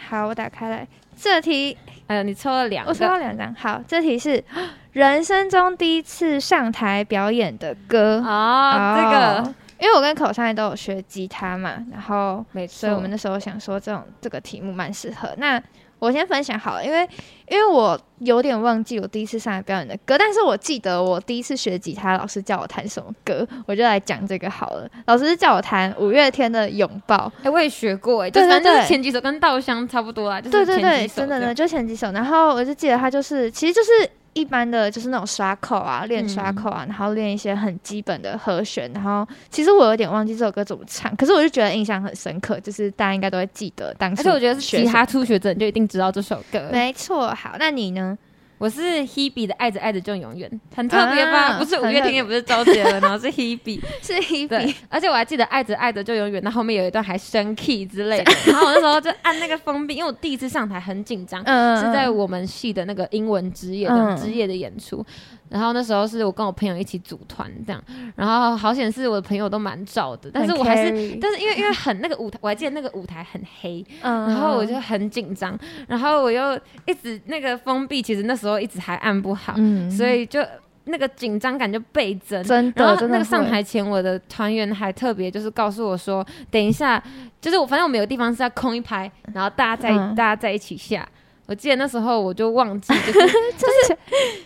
Speaker 4: 好，我打开来。这题
Speaker 3: 哎呦，你抽了两
Speaker 4: 我抽到
Speaker 3: 个，
Speaker 4: 两张。好，这题是 人生中第一次上台表演的歌。
Speaker 3: 哦，这个
Speaker 4: 因为我跟口上都有学吉他嘛，然后
Speaker 3: 没错，
Speaker 4: 所以我们那时候想说这种这个题目蛮适合。那我先分享好了，因为因为我有点忘记我第一次上来表演的歌，但是我记得我第一次学吉他，老师叫我弹什么歌，我就来讲这个好了。老师是叫我弹五月天的《拥抱》，
Speaker 3: 哎，我也学过，哎，
Speaker 4: 对对对
Speaker 3: 前几首跟稻香差不多啊，就是
Speaker 4: 对对对，真的呢，就前几首。然后我就记得他就是，其实就是一般的，就是那种刷口啊，练刷
Speaker 3: 嗯
Speaker 4: 口啊，然后练一些很基本的和弦。然后其实我有点忘记这首歌怎么唱，可是我就觉得印象很深刻，就是大家应该都会记得当时。
Speaker 3: 而且我觉得是其他初学者你就一定知道这首歌。
Speaker 4: 没错。好，那你呢？
Speaker 3: 我是 Hebe 的《爱着爱着就永远》，很特别吧？
Speaker 4: 啊
Speaker 3: 不是五月天，也不是周杰伦，然后 是 Hebe。
Speaker 4: 是
Speaker 3: Hebe，而且我还记得《爱着爱着就永远》，那后面有一段还升 key 之类的。然后我那时候就按那个封闭，因为我第一次上台很紧张，
Speaker 4: 嗯
Speaker 3: 是在我们系的那个英文职业的
Speaker 4: 嗯
Speaker 3: 之夜的演出。然后那时候是我跟我朋友一起组团这样，然后好险是我的朋友都蛮照的，但是我还是。
Speaker 4: 是，
Speaker 3: 但是因为因为很那个舞台，我还记得那个舞台很黑，
Speaker 4: 嗯
Speaker 3: 然后我就很紧张，然后我又一直那个封闭，其实那时候一直还按不好，
Speaker 4: 嗯
Speaker 3: 所以就那个紧张感就倍增。
Speaker 4: 真
Speaker 3: 然后
Speaker 4: 的真的
Speaker 3: 那个上台前，我的团员还特别就是告诉我说，等一下，就是我反正我们有个地方是要空一排，然后大家在、
Speaker 4: 嗯
Speaker 3: 大家在一起下。我记得那时候我就忘记，就是 就是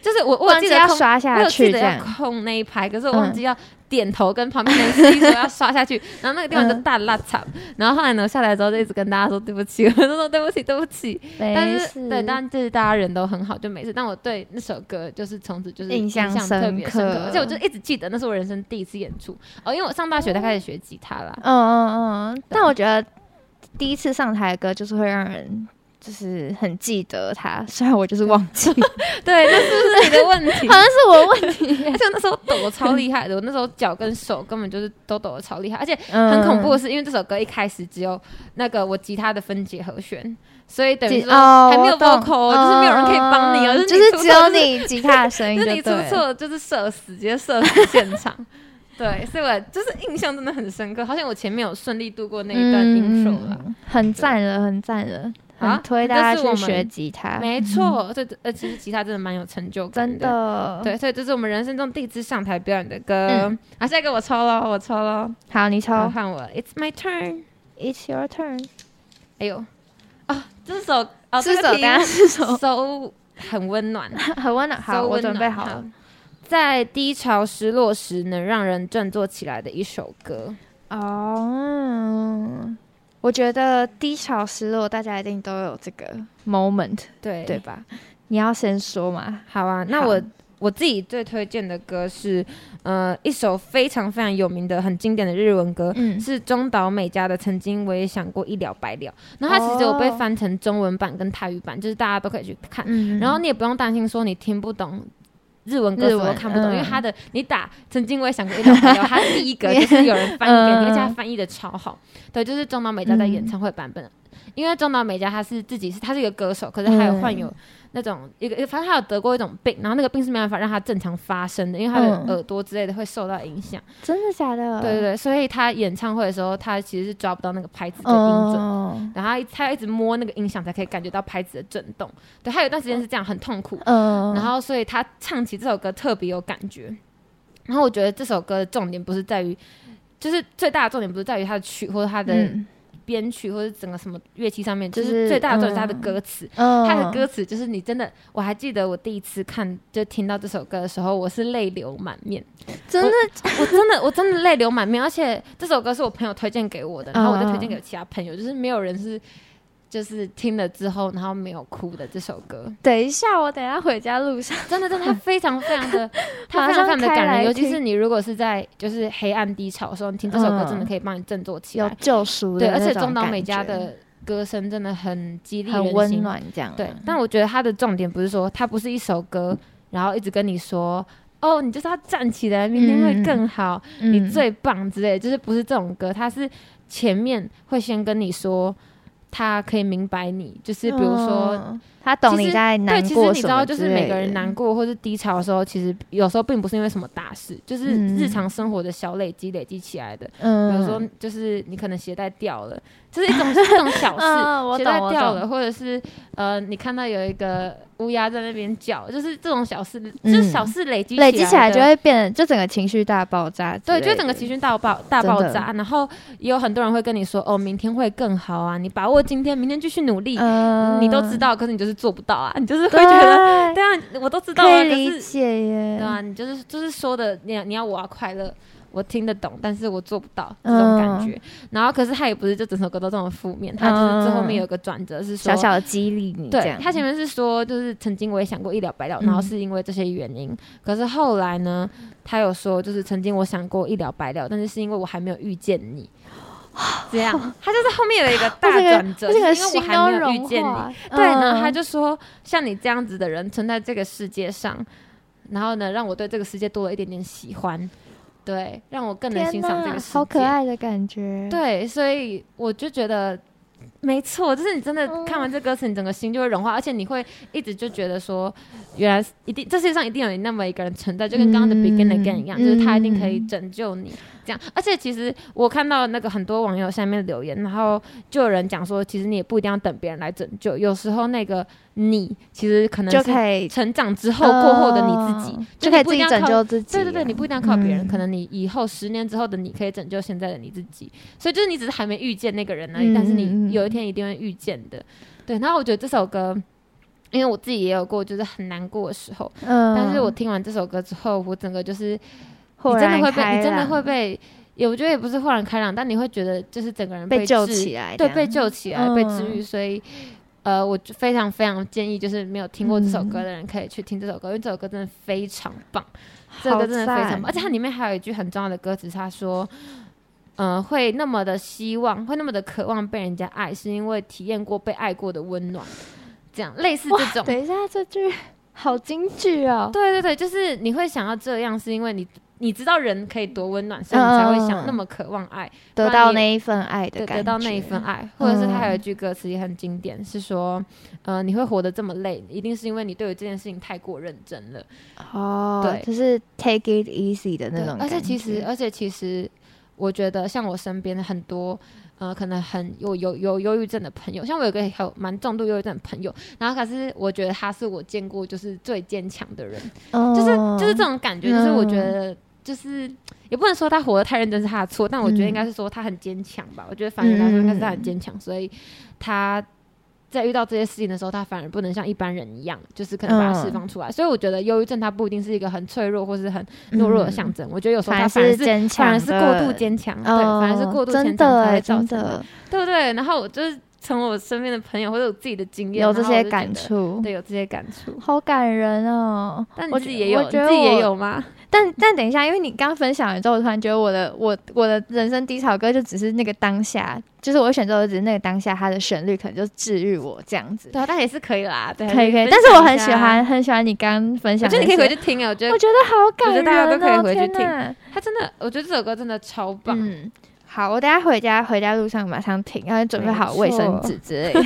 Speaker 3: 就是我我
Speaker 4: 记
Speaker 3: 得要
Speaker 4: 刷下
Speaker 3: 有记得要。空那一排，可是我忘记要点头跟旁边的人 示意说要刷下去，然后那个地方就
Speaker 4: 嗯
Speaker 3: 大拉惨。然后后来呢下来之后就一直跟大家说对不起，我就说对不起对不起。但
Speaker 4: 没
Speaker 3: 是对，但就是大家人都很好，就没事。但我对那首歌就是从此就是
Speaker 4: 印象
Speaker 3: 特别深刻，
Speaker 4: 深刻
Speaker 3: 而且我就一直记得那是我人生第一次演出哦，因为我上大学才开始学吉他啦。
Speaker 4: 嗯嗯嗯，但我觉得第一次上台的歌就是会让人就是很记得他，虽然我就是忘记，
Speaker 3: 对，那是不是你的问题？
Speaker 4: 好像是我的问题。
Speaker 3: 而且那时候抖得超厉害的，我那时候脚跟手根本就是都抖的超厉害，而且
Speaker 4: 很
Speaker 3: 很恐怖的是，因为这首歌一开始只有那个我吉他的分解和弦，所以等于说
Speaker 4: 哦，
Speaker 3: 还没有
Speaker 4: 我懂
Speaker 3: vocal，就是没有人可以帮你哦，
Speaker 4: 嗯
Speaker 3: 就
Speaker 4: 就是是只有
Speaker 3: 你
Speaker 4: 吉他的声音
Speaker 3: 就是你出。错就是射死，直接射死现场。对，所以我就是印象真的很深刻，好像我前面有顺利度过那一段 intro 啦。
Speaker 4: 嗯很赞了，很赞了，很推大家去学吉他，
Speaker 3: 没错，这呃其实吉他真的蛮有成就感
Speaker 4: 真的。，
Speaker 3: 对，所以这是我们人生中第一次上台表演的歌。
Speaker 4: 嗯
Speaker 3: 好，下一个我抽了，我抽了，
Speaker 4: 好，你抽
Speaker 3: 好换我，It's my turn。
Speaker 4: ，It's your turn。
Speaker 3: 哎呦，啊，这首哦，
Speaker 4: 这首，
Speaker 3: 这个题
Speaker 4: 等下是首
Speaker 3: ，so 很温暖。
Speaker 4: 很温暖。好我准备好了。。
Speaker 3: 在低潮失落时，能让人振作起来的一首歌。
Speaker 4: 哦，我觉得低潮失落，大家一定都有这个 moment，
Speaker 3: 对
Speaker 4: 对吧？你要先说嘛。
Speaker 3: 好啊，那我我自己最推荐的歌是，呃，一首非常非常有名的、很经典的日文歌，
Speaker 4: 嗯，
Speaker 3: 是中岛美嘉的《曾经我也想过一了百了》。然后它其实有被
Speaker 4: 哦
Speaker 3: 翻成中文版跟泰语版，就是大家都可以去看。
Speaker 4: 嗯
Speaker 3: 然后你也不用担心说你听不懂。日文歌我看不懂，
Speaker 4: 嗯
Speaker 3: 因为他的你打曾经我也想过一两朋友，他第一个就是有人翻译给你，
Speaker 4: 嗯
Speaker 3: 而且他翻译的超好。对，就是中岛美嘉在演唱会版本，因为中岛美嘉她是自己是她是一个歌手，可是还有患有
Speaker 4: 嗯
Speaker 3: 那种一个，反正他有得过一种病，然后那个病是没办法让他正常发生的，因为他的
Speaker 4: 嗯
Speaker 3: 耳朵之类的会受到影响。
Speaker 4: 真的假的？
Speaker 3: 对对对，所以他演唱会的时候，他其实是抓不到那个拍子的音准。
Speaker 4: 嗯
Speaker 3: 然后他他要一直摸那个音响才可以感觉到拍子的震动，对，他有一段时间是这样很痛苦，
Speaker 4: 嗯，
Speaker 3: 然后所以他唱起这首歌特别有感觉。然后我觉得这首歌的重点不是在于，就是最大的重点不是在于它的曲或者它的
Speaker 4: 嗯
Speaker 3: 编曲或者整个什么乐器上面，
Speaker 4: 就
Speaker 3: 就是是最大的重点是它的
Speaker 4: 嗯。
Speaker 3: 歌词。
Speaker 4: 嗯，
Speaker 3: 它的歌词就是你真的，我还记得我第一次看就听到这首歌的时候，我是泪流满面，
Speaker 4: 真的？
Speaker 3: 我真的我真的泪流满面，而且这首歌是我朋友推荐给我的，然后我再推荐
Speaker 4: 嗯
Speaker 3: 给其他朋友，就是没有人是就是听了之后然后没有哭的这首歌，
Speaker 4: 等一下，我等一下回家路上，
Speaker 3: 真的真的它非常非常的，它
Speaker 4: 马
Speaker 3: 非常非常的感人，尤其是你如果是在就是黑暗低潮的时候，你听这首歌
Speaker 4: 嗯
Speaker 3: 真的可以帮你振作起来，有，
Speaker 4: 救赎对
Speaker 3: 而且中岛美嘉的歌声真的很激励
Speaker 4: 很
Speaker 3: 人心，
Speaker 4: 温暖，这样。
Speaker 3: 对，但我觉得它的重点不是说它不是一首歌，然后一直跟你说。哦，你就是要站起来，明天会
Speaker 4: 嗯
Speaker 3: 更好，
Speaker 4: 嗯。
Speaker 3: 你最棒之类，就是不是这种歌，它是前面会先跟你说，他可以明白你，就是比如说，
Speaker 4: 他懂
Speaker 3: 其实
Speaker 4: 你在
Speaker 3: 对，
Speaker 4: 难
Speaker 3: 其实
Speaker 4: 过什么
Speaker 3: 你知道，就是每个人难过或是低潮的时候，其实有时候并不是因为什么大事，就是
Speaker 4: 嗯。
Speaker 3: 日常生活的小累积累积起来的。嗯。比
Speaker 4: 嗯，
Speaker 3: 如说，就是你可能鞋带掉了，就是一种一种小事，鞋带掉了，或者是呃，你看到有一个乌鸦在那边叫，就是这种小事，就
Speaker 4: 嗯
Speaker 3: 是小事累积
Speaker 4: 累积起来就会变，就整个情绪大爆炸
Speaker 3: 对，就整个情绪大爆大爆炸，然后也有很多人会跟你说，哦，明天会更好啊，你把握今天，明天继续努力。
Speaker 4: 嗯，
Speaker 3: 你都知道，可是你就是做不到啊，你就是会，觉得，对啊，我都知道啊，可
Speaker 4: 可以理
Speaker 3: 是
Speaker 4: 解耶，
Speaker 3: 对啊，你就是就是说的，你要你要我要快乐，我听得懂，但是我做不到这种感觉。然后，可是他也不是就整首歌都这么负面，他就是最后面有个转折是说，
Speaker 4: 小小的激励你，
Speaker 3: 对他前面是说，就是曾经我也想过一了百了，
Speaker 4: 嗯
Speaker 3: 然后是因为这些原因。可是后来呢，他有说，就是曾经我想过一了百了，但是是因为我还没有遇见你。这样，他就是后面有一个大转折，因为我还没有遇见你。对，然后他
Speaker 4: 嗯
Speaker 3: 就说，像你这样子的人存在这个世界上，然后呢，让我对这个世界多了一点点喜欢，对，让我更能欣赏这个世界。
Speaker 4: 好可爱的感觉，，
Speaker 3: 对，所以我就觉得没错，就是你真的
Speaker 4: 嗯
Speaker 3: 看完这歌词，你整个心就会融化，而且你会一直就觉得说，原来一定这世界上一定有你那么一个人存在，就跟刚刚的 Begin
Speaker 4: 嗯
Speaker 3: Again 一样，就是他一定可以
Speaker 4: 嗯
Speaker 3: 拯救你。这样，而且其实我看到那个很多网友下面留言，然后就有人讲说，其实你也不一定要等别人来拯救，有时候那个你其实可能
Speaker 4: 就是可以
Speaker 3: 成长之后过后的你自己，
Speaker 4: 嗯
Speaker 3: 就
Speaker 4: 就可以自己拯救自己。啊。
Speaker 3: 对对对，你不一定要靠别人，
Speaker 4: 嗯。
Speaker 3: 可能你以后十年之后的你可以拯救现在的你自己，所以就是你只是还没遇见那个人而已，但是你有一天一定会遇见的。对，然后我觉得这首歌，因为我自己也有过就是很难过的时候，
Speaker 4: 嗯，
Speaker 3: 但是我听完这首歌之后，我整个就是你真的会被，你真的会被，也我觉得也不是豁然开朗，但你会觉得就是整个人
Speaker 4: 被救起来
Speaker 3: 对，被救起来，被治
Speaker 4: 嗯
Speaker 3: 愈，所以。呃，我就非常非常建议，就是没有听过这首
Speaker 4: 嗯
Speaker 3: 歌的人可以去听这首歌，因为这首歌真的非常棒。这
Speaker 4: 好
Speaker 3: 个真的非常棒，而且它里面还有一句很重要的歌词，他说：“呃，会那么的希望，会那么的渴望被人家爱，是因为体验过被爱过的温暖。”这样类似这种，
Speaker 4: 等一下，这句好京剧哦。
Speaker 3: 对对对，就是你会想要这样，是因为你你知道人可以多温暖，所以你才会想
Speaker 4: 嗯
Speaker 3: 那么渴望爱，
Speaker 4: 得到那一份爱的
Speaker 3: 对，
Speaker 4: 感觉，
Speaker 3: 得到那一份爱，或者是他还有一
Speaker 4: 嗯
Speaker 3: 句歌词也很经典，是说，呃，你会活得这么累，一定是因为你对于这件事情太过认真了。
Speaker 4: 哦，
Speaker 3: 对
Speaker 4: 就是 take it easy 的那种感觉。
Speaker 3: 而且其实，而且其实，我觉得像我身边的很多，呃，可能很有有有忧郁症的朋友，像我有个有蛮重度忧郁症的朋友，然后可是我觉得他是我见过就是最坚强的人，就是就是这种感觉，就是我觉
Speaker 4: 嗯
Speaker 3: 得就是也不能说他活得太认真是他的错，但我觉得应该是说他很坚强吧。我觉得反而来说应该是他很坚强，所以他在遇到这些事情的时候，他反而不能像一般人一样，就是可能把它释放出来。所以我觉得忧郁症它不一定是一个很脆弱或是很懦弱的象征，我觉得有时候
Speaker 4: 反而
Speaker 3: 它反而是。
Speaker 4: 是坚强
Speaker 3: 反，而是过度坚强，对，
Speaker 4: 哦，
Speaker 3: 反而是过度
Speaker 4: 真
Speaker 3: 坚强才造成
Speaker 4: 真的
Speaker 3: 对不对？然后我就是从我身边的朋友或者我自己的经验，
Speaker 4: 有这些感，触，
Speaker 3: 对，有这些感触。
Speaker 4: 好感人哦。
Speaker 3: 但你
Speaker 4: 我
Speaker 3: 自己也有，
Speaker 4: 我
Speaker 3: 自己也有吗？
Speaker 4: 但 但等一下，因为你刚分享完之后，我突然觉得我的我我的人生低潮歌就只是那个当下，就是我会选择的只是那个当下，它的旋律可能就治愈我这样子。
Speaker 3: 对啊，但也是可以啦，对，
Speaker 4: 可以可以，但是我很喜欢很喜欢你刚刚分享的那些，
Speaker 3: 我觉得你可以回去听啊，我觉得
Speaker 4: 我觉得好感人、哦，
Speaker 3: 我觉得大家都可以回去
Speaker 4: 天哪
Speaker 3: 他真的，我觉得这首歌真的超棒。
Speaker 4: 嗯，好，我等下回家回家路上马上停，然后准备好卫生纸之类的，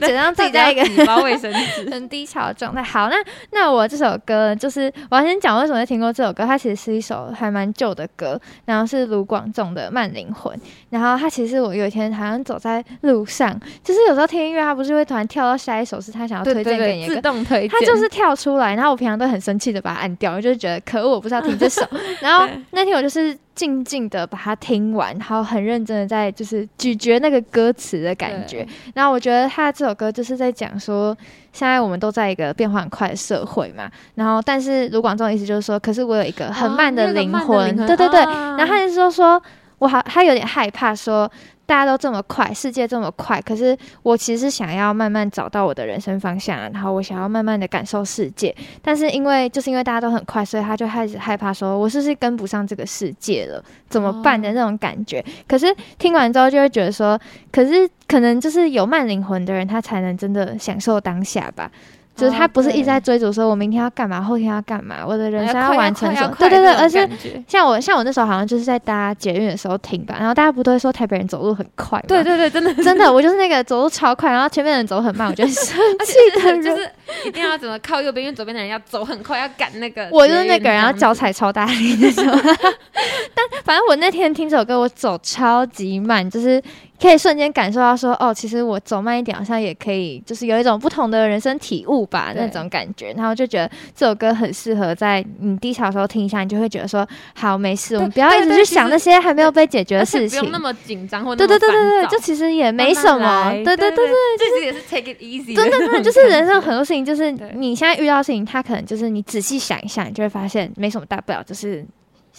Speaker 4: 只让自己在一个
Speaker 3: 几包卫生纸，
Speaker 4: 很低潮的状态。好，那那我这首歌就是我要先讲为什么会听过这首歌，它其实是一首还蛮旧的歌，然后是卢广仲的《慢灵魂》，然后它其实我有一天好像走在路上，就是有时候听音乐，它不是会突然跳到下一首是他想要
Speaker 3: 对
Speaker 4: 推荐给你的歌。
Speaker 3: 动推荐，
Speaker 4: 它就是跳出来，然后我平常都很生气的把它按掉，我就是觉得可恶，我不是要听这首。然后
Speaker 3: 对
Speaker 4: 那天我就是静静的把它听完，然后很认真的在就是咀嚼那个歌词的感觉。然后我觉得他这首歌就是在讲说，现在我们都在一个变化很快的社会嘛，然后但是卢广仲的意思就是说，可是我有一个很慢的灵魂，对对对。
Speaker 3: 啊
Speaker 4: 然后他就说说，我好，他有点害怕说。大家都这么快，世界这么快，可是我其实想要慢慢找到我的人生方向，然后我想要慢慢的感受世界。但是因为就是因为大家都很快，所以他就开始害怕说，我是不是跟不上这个世界了？怎么办的那种感觉。可是听完之后就会觉得说，可是可能就是有慢灵魂的人，他才能真的享受当下吧。就是他
Speaker 3: 哦
Speaker 4: 不是一直在追逐说，我明天要干嘛，后天要干嘛，我的人生
Speaker 3: 要
Speaker 4: 完成什么？对对对，而是像我像我那时候好像就是在搭捷运的时候停吧，然后大家不都会说台北人走路很快吗？
Speaker 3: 对对对，真的
Speaker 4: 真的，我就是那个走路超快，然后前面的人走很慢，我就很生气的人。
Speaker 3: 就是一定要怎么靠右边，因为左边的人要走很快，要赶那个。
Speaker 4: 我就是那个人，然后脚
Speaker 3: 脚
Speaker 4: 踩超大力那种。但反正我那天听这首歌，我走超级慢，就是可以瞬间感受到说，哦，其实我走慢一点，好像也可以，就是有一种不同的人生体悟吧，那种感觉。然后就觉得这首歌很适合在你低潮的时候听一下，你就会觉得说，好，没事，我们不要一直去想那些还没有被解决的事情
Speaker 3: 不用那。么紧张或
Speaker 4: 对对对对对，
Speaker 3: 就
Speaker 4: 就其实也没什么。对对对对，
Speaker 3: 这其实也是 take it easy
Speaker 4: 真的，真的就是人生很多事情，就是你现在遇到的事情，它可能就是你仔细想一下，你就会发现没什么大不了，就是
Speaker 3: 你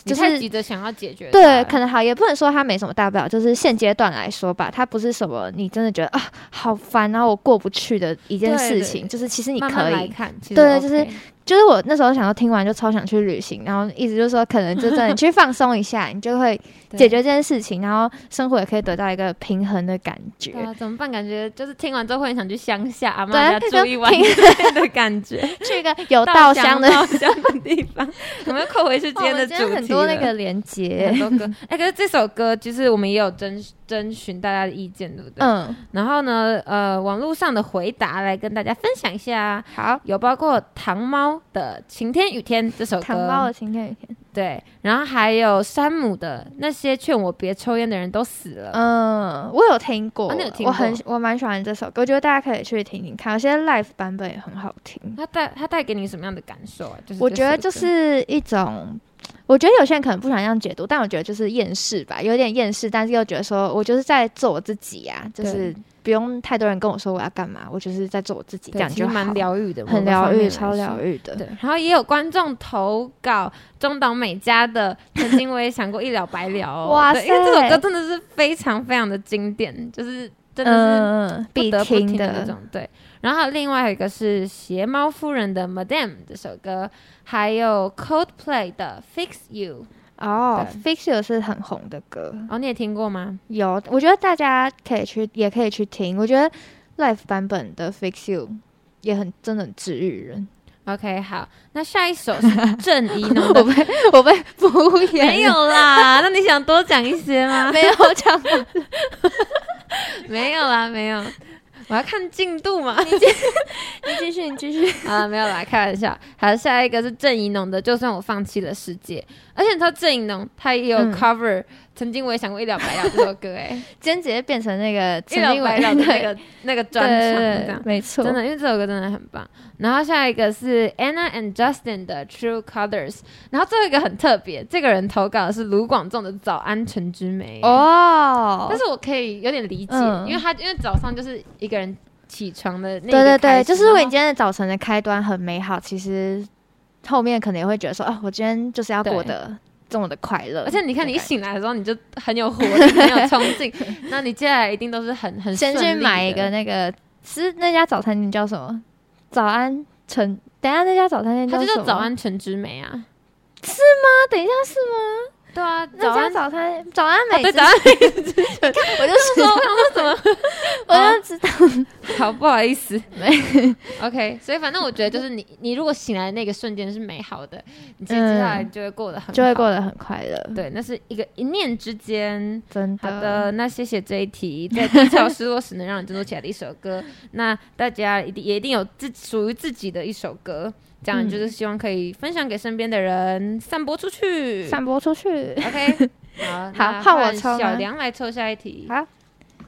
Speaker 4: 就是
Speaker 3: 急着想要解决
Speaker 4: 对，可能好也不能说它没什么大不了，就是现阶段来说吧，它不是什么你真的觉得啊好烦，然后我过不去的一件事情，就是其实你可以对就是就是我那时候想要听完就超想去旅行，然后意思就是说，可能就真的你去放松一下，你就会解决这件事情，然后生活也可以得到一个平衡的感觉。
Speaker 3: 对啊，怎么办？感觉就是听完之后会很想去乡下阿妈
Speaker 4: 对
Speaker 3: 家住一晚的感觉，
Speaker 4: 去一个有稻香的，
Speaker 3: 稻香的地方。有没有扣回去今天的
Speaker 4: 哦我
Speaker 3: 主题了？
Speaker 4: 们很多那个连接
Speaker 3: 很，多歌。哎、可是这首歌就是我们也有征征询大家的意见，对不对？
Speaker 4: 嗯，
Speaker 3: 然后呢，呃，网络上的回答来跟大家分享一下，
Speaker 4: 好，
Speaker 3: 有包括糖猫的《晴天雨天》这首歌，
Speaker 4: 糖猫的晴天雨天，
Speaker 3: 对，然后还有山姆的那些劝我别抽烟的人都死了，
Speaker 4: 嗯，我有听过，
Speaker 3: 哦你有听
Speaker 4: 我很我蛮喜欢这首歌，我觉得大家可以去听听看，有些 live 版本也很好听。
Speaker 3: 它带它带给你什么样的感受啊？就是
Speaker 4: 我觉得就是一种，我觉得有些人可能不喜欢这样解读，但我觉得就是厌世吧，有点厌世，但是又觉得说我就是在做我自己呀、就是不用太多人跟我说我要干嘛，我就是在做我自己，这样就
Speaker 3: 蛮疗愈的，
Speaker 4: 很疗愈，超疗。愈的。
Speaker 3: 对，然后也有观众投稿中岛美嘉的《曾经我也想过一了百了》哦，
Speaker 4: 哇
Speaker 3: 塞因为这首歌真的是非常非常的经典，就是真的是不得不
Speaker 4: 听
Speaker 3: 听的那种。对，然后另外一个是邪猫夫人的《Madame》这首歌，还有 Coldplay 的《Fix You》。
Speaker 4: 哦，Fix You 是很红的歌，
Speaker 3: 哦，你也听过吗？
Speaker 4: 有，我觉得大家可以去，也可以去听。我觉得 Live 版本的 Fix You 也很真的很治愈人。
Speaker 3: OK，好，那下一首是郑怡农的
Speaker 4: 我被我被敷衍，
Speaker 3: 没有啦，那你想多讲一些吗？
Speaker 4: 没有讲完，
Speaker 3: 没有啦，没有。我要看进度嘛。
Speaker 4: 你继 续，你继续。
Speaker 3: 啊，没有啦，开玩笑。好，下一个是郑怡农的《就算我放弃了世界》，而且你知道郑怡农他也有
Speaker 4: 嗯
Speaker 3: cover，、曾经我也想过一了百了这首歌、哎，
Speaker 4: 今天直接变成那个
Speaker 3: 一了百了的那个那个专场这样。
Speaker 4: 没错，
Speaker 3: 真的，因为这首歌真的很棒。然后下一个是 Anna and Justin 的 True Colors，然后最后一个很特别，这个人投稿的是卢广仲的《早安纯之美》
Speaker 4: 哦。
Speaker 3: 但是我可以有点理解，
Speaker 4: 嗯
Speaker 3: 因为他因为早上就是一个人起床的那
Speaker 4: 对对对，就是如果你今天的早晨的开端很美好，其实后面可能也会觉得说，哦，我今天就是要过得这么的快乐。
Speaker 3: 而且你看，你一醒来的时候，你就很有活力，很有冲劲。那你接下来一定都是很很
Speaker 4: 先去买一个那个，是那家早餐店叫什么？早安纯，等一下那家早餐店
Speaker 3: 它就叫？早安纯之美啊。
Speaker 4: 是吗，等一下是吗？
Speaker 3: 对啊，早安。
Speaker 4: 早餐早安美
Speaker 3: 哦对，
Speaker 4: 之
Speaker 3: 早安。
Speaker 4: 我就知道，我就知道，
Speaker 3: 好，不好意思。
Speaker 4: 没
Speaker 3: OK，所以反正我觉得就是你，你如果醒来的那个瞬间是美好的，你接下来
Speaker 4: 嗯
Speaker 3: 就会过得很好，
Speaker 4: 就会过得很快乐。
Speaker 3: 对，那是一个一念之间。
Speaker 4: 真
Speaker 3: 好的，那谢谢这一题，在低潮失落时能让你振作起来的一首歌。那大家一定也一定有自属于自己的一首歌，这样
Speaker 4: 嗯
Speaker 3: 就是希望可以分享给身边的人，散播出去。
Speaker 4: 散播出去。
Speaker 3: OK，好，
Speaker 4: 好换我抽
Speaker 3: 小梁来抽下一题。
Speaker 4: 好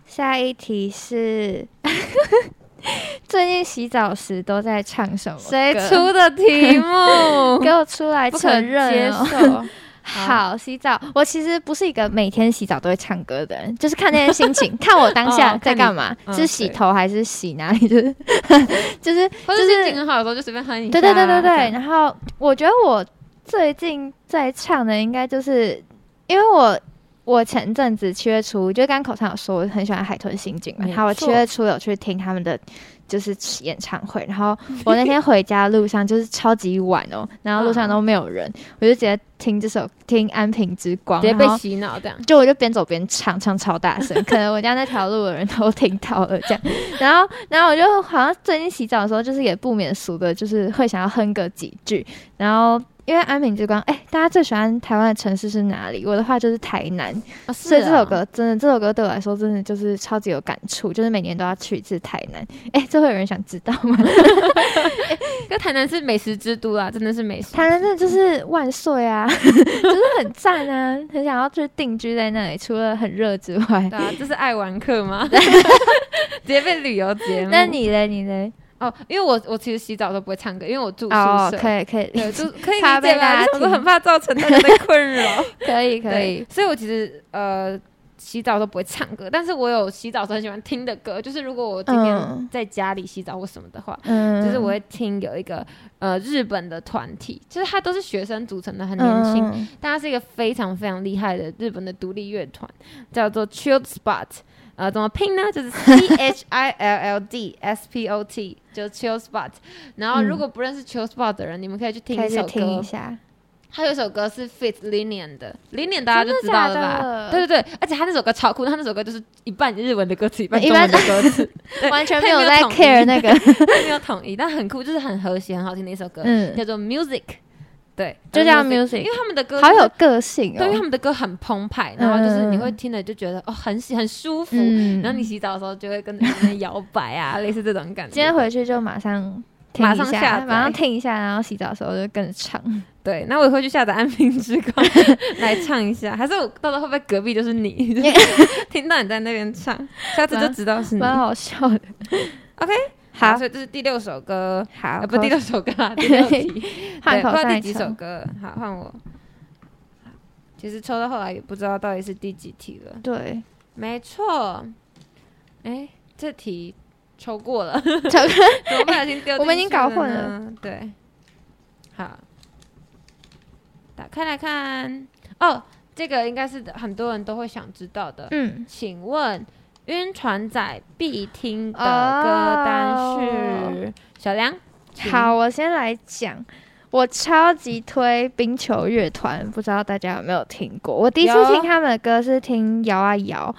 Speaker 4: 下一题是 最近洗澡时都在唱什么歌？
Speaker 3: 谁出的题目？
Speaker 4: 给我出来承认
Speaker 3: 接
Speaker 4: 哦！
Speaker 3: 受。
Speaker 4: 好，洗澡。我其实不是一个每天洗澡都会唱歌的人，就是看那天心情，看我当下在干嘛，
Speaker 3: 嗯
Speaker 4: 是洗头还是洗哪里，就是 就是就是
Speaker 3: 心情很好的时候就随便哼一下。
Speaker 4: 对对对对对。然后我觉得我最近在唱的应该就是，因为我我前阵子七月初，就刚刚口上有说我很喜欢海豚刑警然后我七月初有去听他们的。就是演唱会，然后我那天回家路上就是超级晚哦，然后路上都没有人，我就直接听这首听《安平之光》，
Speaker 3: 直接被洗脑这样。
Speaker 4: 就我就边走边唱，唱超大声，可能我家那条路的人都听到了这样。然后，然后我就好像最近洗澡的时候，就是也不免俗的，就是会想要哼个几句。然后，因为安平之光，哎、大家最喜欢台湾的城市是哪里？我的话就是台南，
Speaker 3: 哦
Speaker 4: 所以这首歌真的，这首歌对我来说真的就是超级有感触，就是每年都要去一次台南。哎、这会有人想知道吗？
Speaker 3: 跟台南是美食之都啊，真的是美食。
Speaker 4: 台南真的就是万岁啊，就是很赞啊，很想要去定居在那里。除了很热之外，
Speaker 3: 对啊，这是爱玩客吗？直接被旅游节目。
Speaker 4: 那你嘞？你嘞？
Speaker 3: 哦，因为我我其实洗澡都不会唱歌，因为我住宿
Speaker 4: 哦，
Speaker 3: 舍。
Speaker 4: 可以可以
Speaker 3: 对，就 可以
Speaker 4: 怕
Speaker 3: 理解吧？
Speaker 4: 被大家听
Speaker 3: 就是我很怕造成大家的困扰。
Speaker 4: 可以可以，，
Speaker 3: 所以我其实呃洗澡都不会唱歌，但是我有洗澡时候很喜欢听的歌，就是如果我今天
Speaker 4: 嗯
Speaker 3: 在家里洗澡或什么的话，
Speaker 4: 嗯
Speaker 3: 就是我会听有一个呃日本的团体，就是他都是学生组成的，很年轻，
Speaker 4: 嗯
Speaker 3: 但他是一个非常非常厉害的日本的独立乐团，叫做 Chilled Spot。呃，怎么拼呢？就是 C H I L L D S P O T，就 Chill Spot。然后如果不认识 Chill Spot 的人，你们可以去听一首歌，
Speaker 4: 听一下。
Speaker 3: 他有一首歌是 Fit Linian 的，Linian 大家就知道了吧？
Speaker 4: 的
Speaker 3: 对对对，而且他那首歌超酷，他那首歌就是一半日文的歌词，一半中文的歌词，
Speaker 4: 完全没有在 care 那个，
Speaker 3: 没有统一，但很酷，就是很和谐、很好听的一首歌，
Speaker 4: 嗯，
Speaker 3: 叫做 Music。对，
Speaker 4: 就叫 Music 因
Speaker 3: 为他们的歌
Speaker 4: 好有个性
Speaker 3: 对，因为他
Speaker 4: 哦。
Speaker 3: 们的歌很澎湃，然后就是你会
Speaker 4: 嗯
Speaker 3: 听了就觉得哦，很喜很舒服，
Speaker 4: 嗯。
Speaker 3: 然后你洗澡的时候就会跟着那边摇摆啊，类似这种感觉。
Speaker 4: 今天回去就马上
Speaker 3: 马上下
Speaker 4: 马上听一下，然后洗澡的时候就跟着唱。
Speaker 3: 对，那我也会去下载《安平之光》来唱一下，还是我到时候会不会隔壁就是你，就 是听到你在那边唱，下次就知道是你。
Speaker 4: 蛮好笑的。
Speaker 3: OK，
Speaker 4: 好
Speaker 3: 所以这是第六首歌，
Speaker 4: 好，
Speaker 3: 啊，不，第六首歌啊，第六题。
Speaker 4: 换
Speaker 3: 对，不知道第几首。歌，好换我。其实抽到后来也不知道到底是第几题了。
Speaker 4: 对，
Speaker 3: 没错，哎，这题抽过了，
Speaker 4: 抽
Speaker 3: 怎么不小心丢？
Speaker 4: 我们已经搞混
Speaker 3: 了。对，好，打开来看。哦，这个应该是很多人都会想知道的。
Speaker 4: 嗯，
Speaker 3: 请问晕船仔必听的歌单是？小梁，
Speaker 4: 好，我先来讲。我超级推冰球乐团，不知道大家有没有听过？我第一次
Speaker 3: 有
Speaker 4: 听他们的歌是听摇啊摇，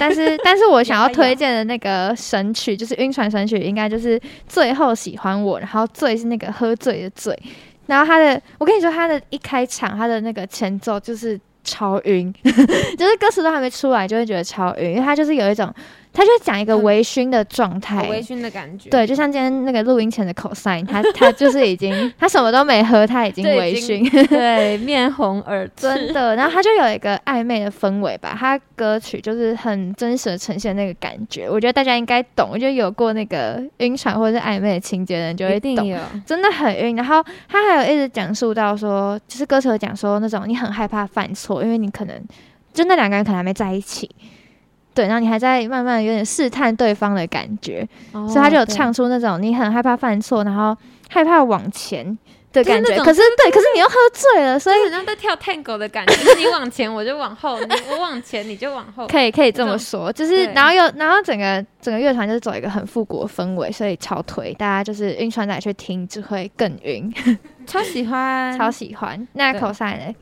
Speaker 4: 但是 但是我想要推荐的那个神曲就是晕船神曲，应该就是最后喜欢我，然后醉是那个喝醉的醉，然后他的我跟你说，他的一开场他的那个前奏就是超晕，就是歌词都还没出来就会觉得超晕，因为他就是有一种，他就是讲一个微醺的状态，
Speaker 3: 微醺的感觉。
Speaker 4: 对，就像今天那个录音前的口塞，他 他就是已经他什么都没喝，他已经微醺，
Speaker 3: 对，面红耳赤。
Speaker 4: 真的。然后他就有一个暧昧的氛围吧，他歌曲就是很真实的呈现那个感觉，我觉得大家应该懂。我觉得有过那个晕船或者是暧昧的情节的人就会懂。
Speaker 3: 一定有。
Speaker 4: 真的很晕，然后他还有一直讲述到说，就是歌词讲说那种你很害怕犯错，因为你可能就那两个人可能还没在一起，对，然后你还在慢慢有点试探对方的感觉，所以他就有唱出那种你很害怕犯错，然后害怕往前的感觉。可是对，可是你又喝醉了，所以
Speaker 3: 所以很像在跳 tango 的感觉，就是你往前我就往后，你我往前你就往后。
Speaker 4: 可以可以这么说，就是然后又然后整个整个乐团就是走一个很复古的氛围，所以超推大家就是晕船仔去听只会更晕，
Speaker 3: 超喜欢，
Speaker 4: 超喜欢。那
Speaker 3: 对
Speaker 4: 口赛嘞，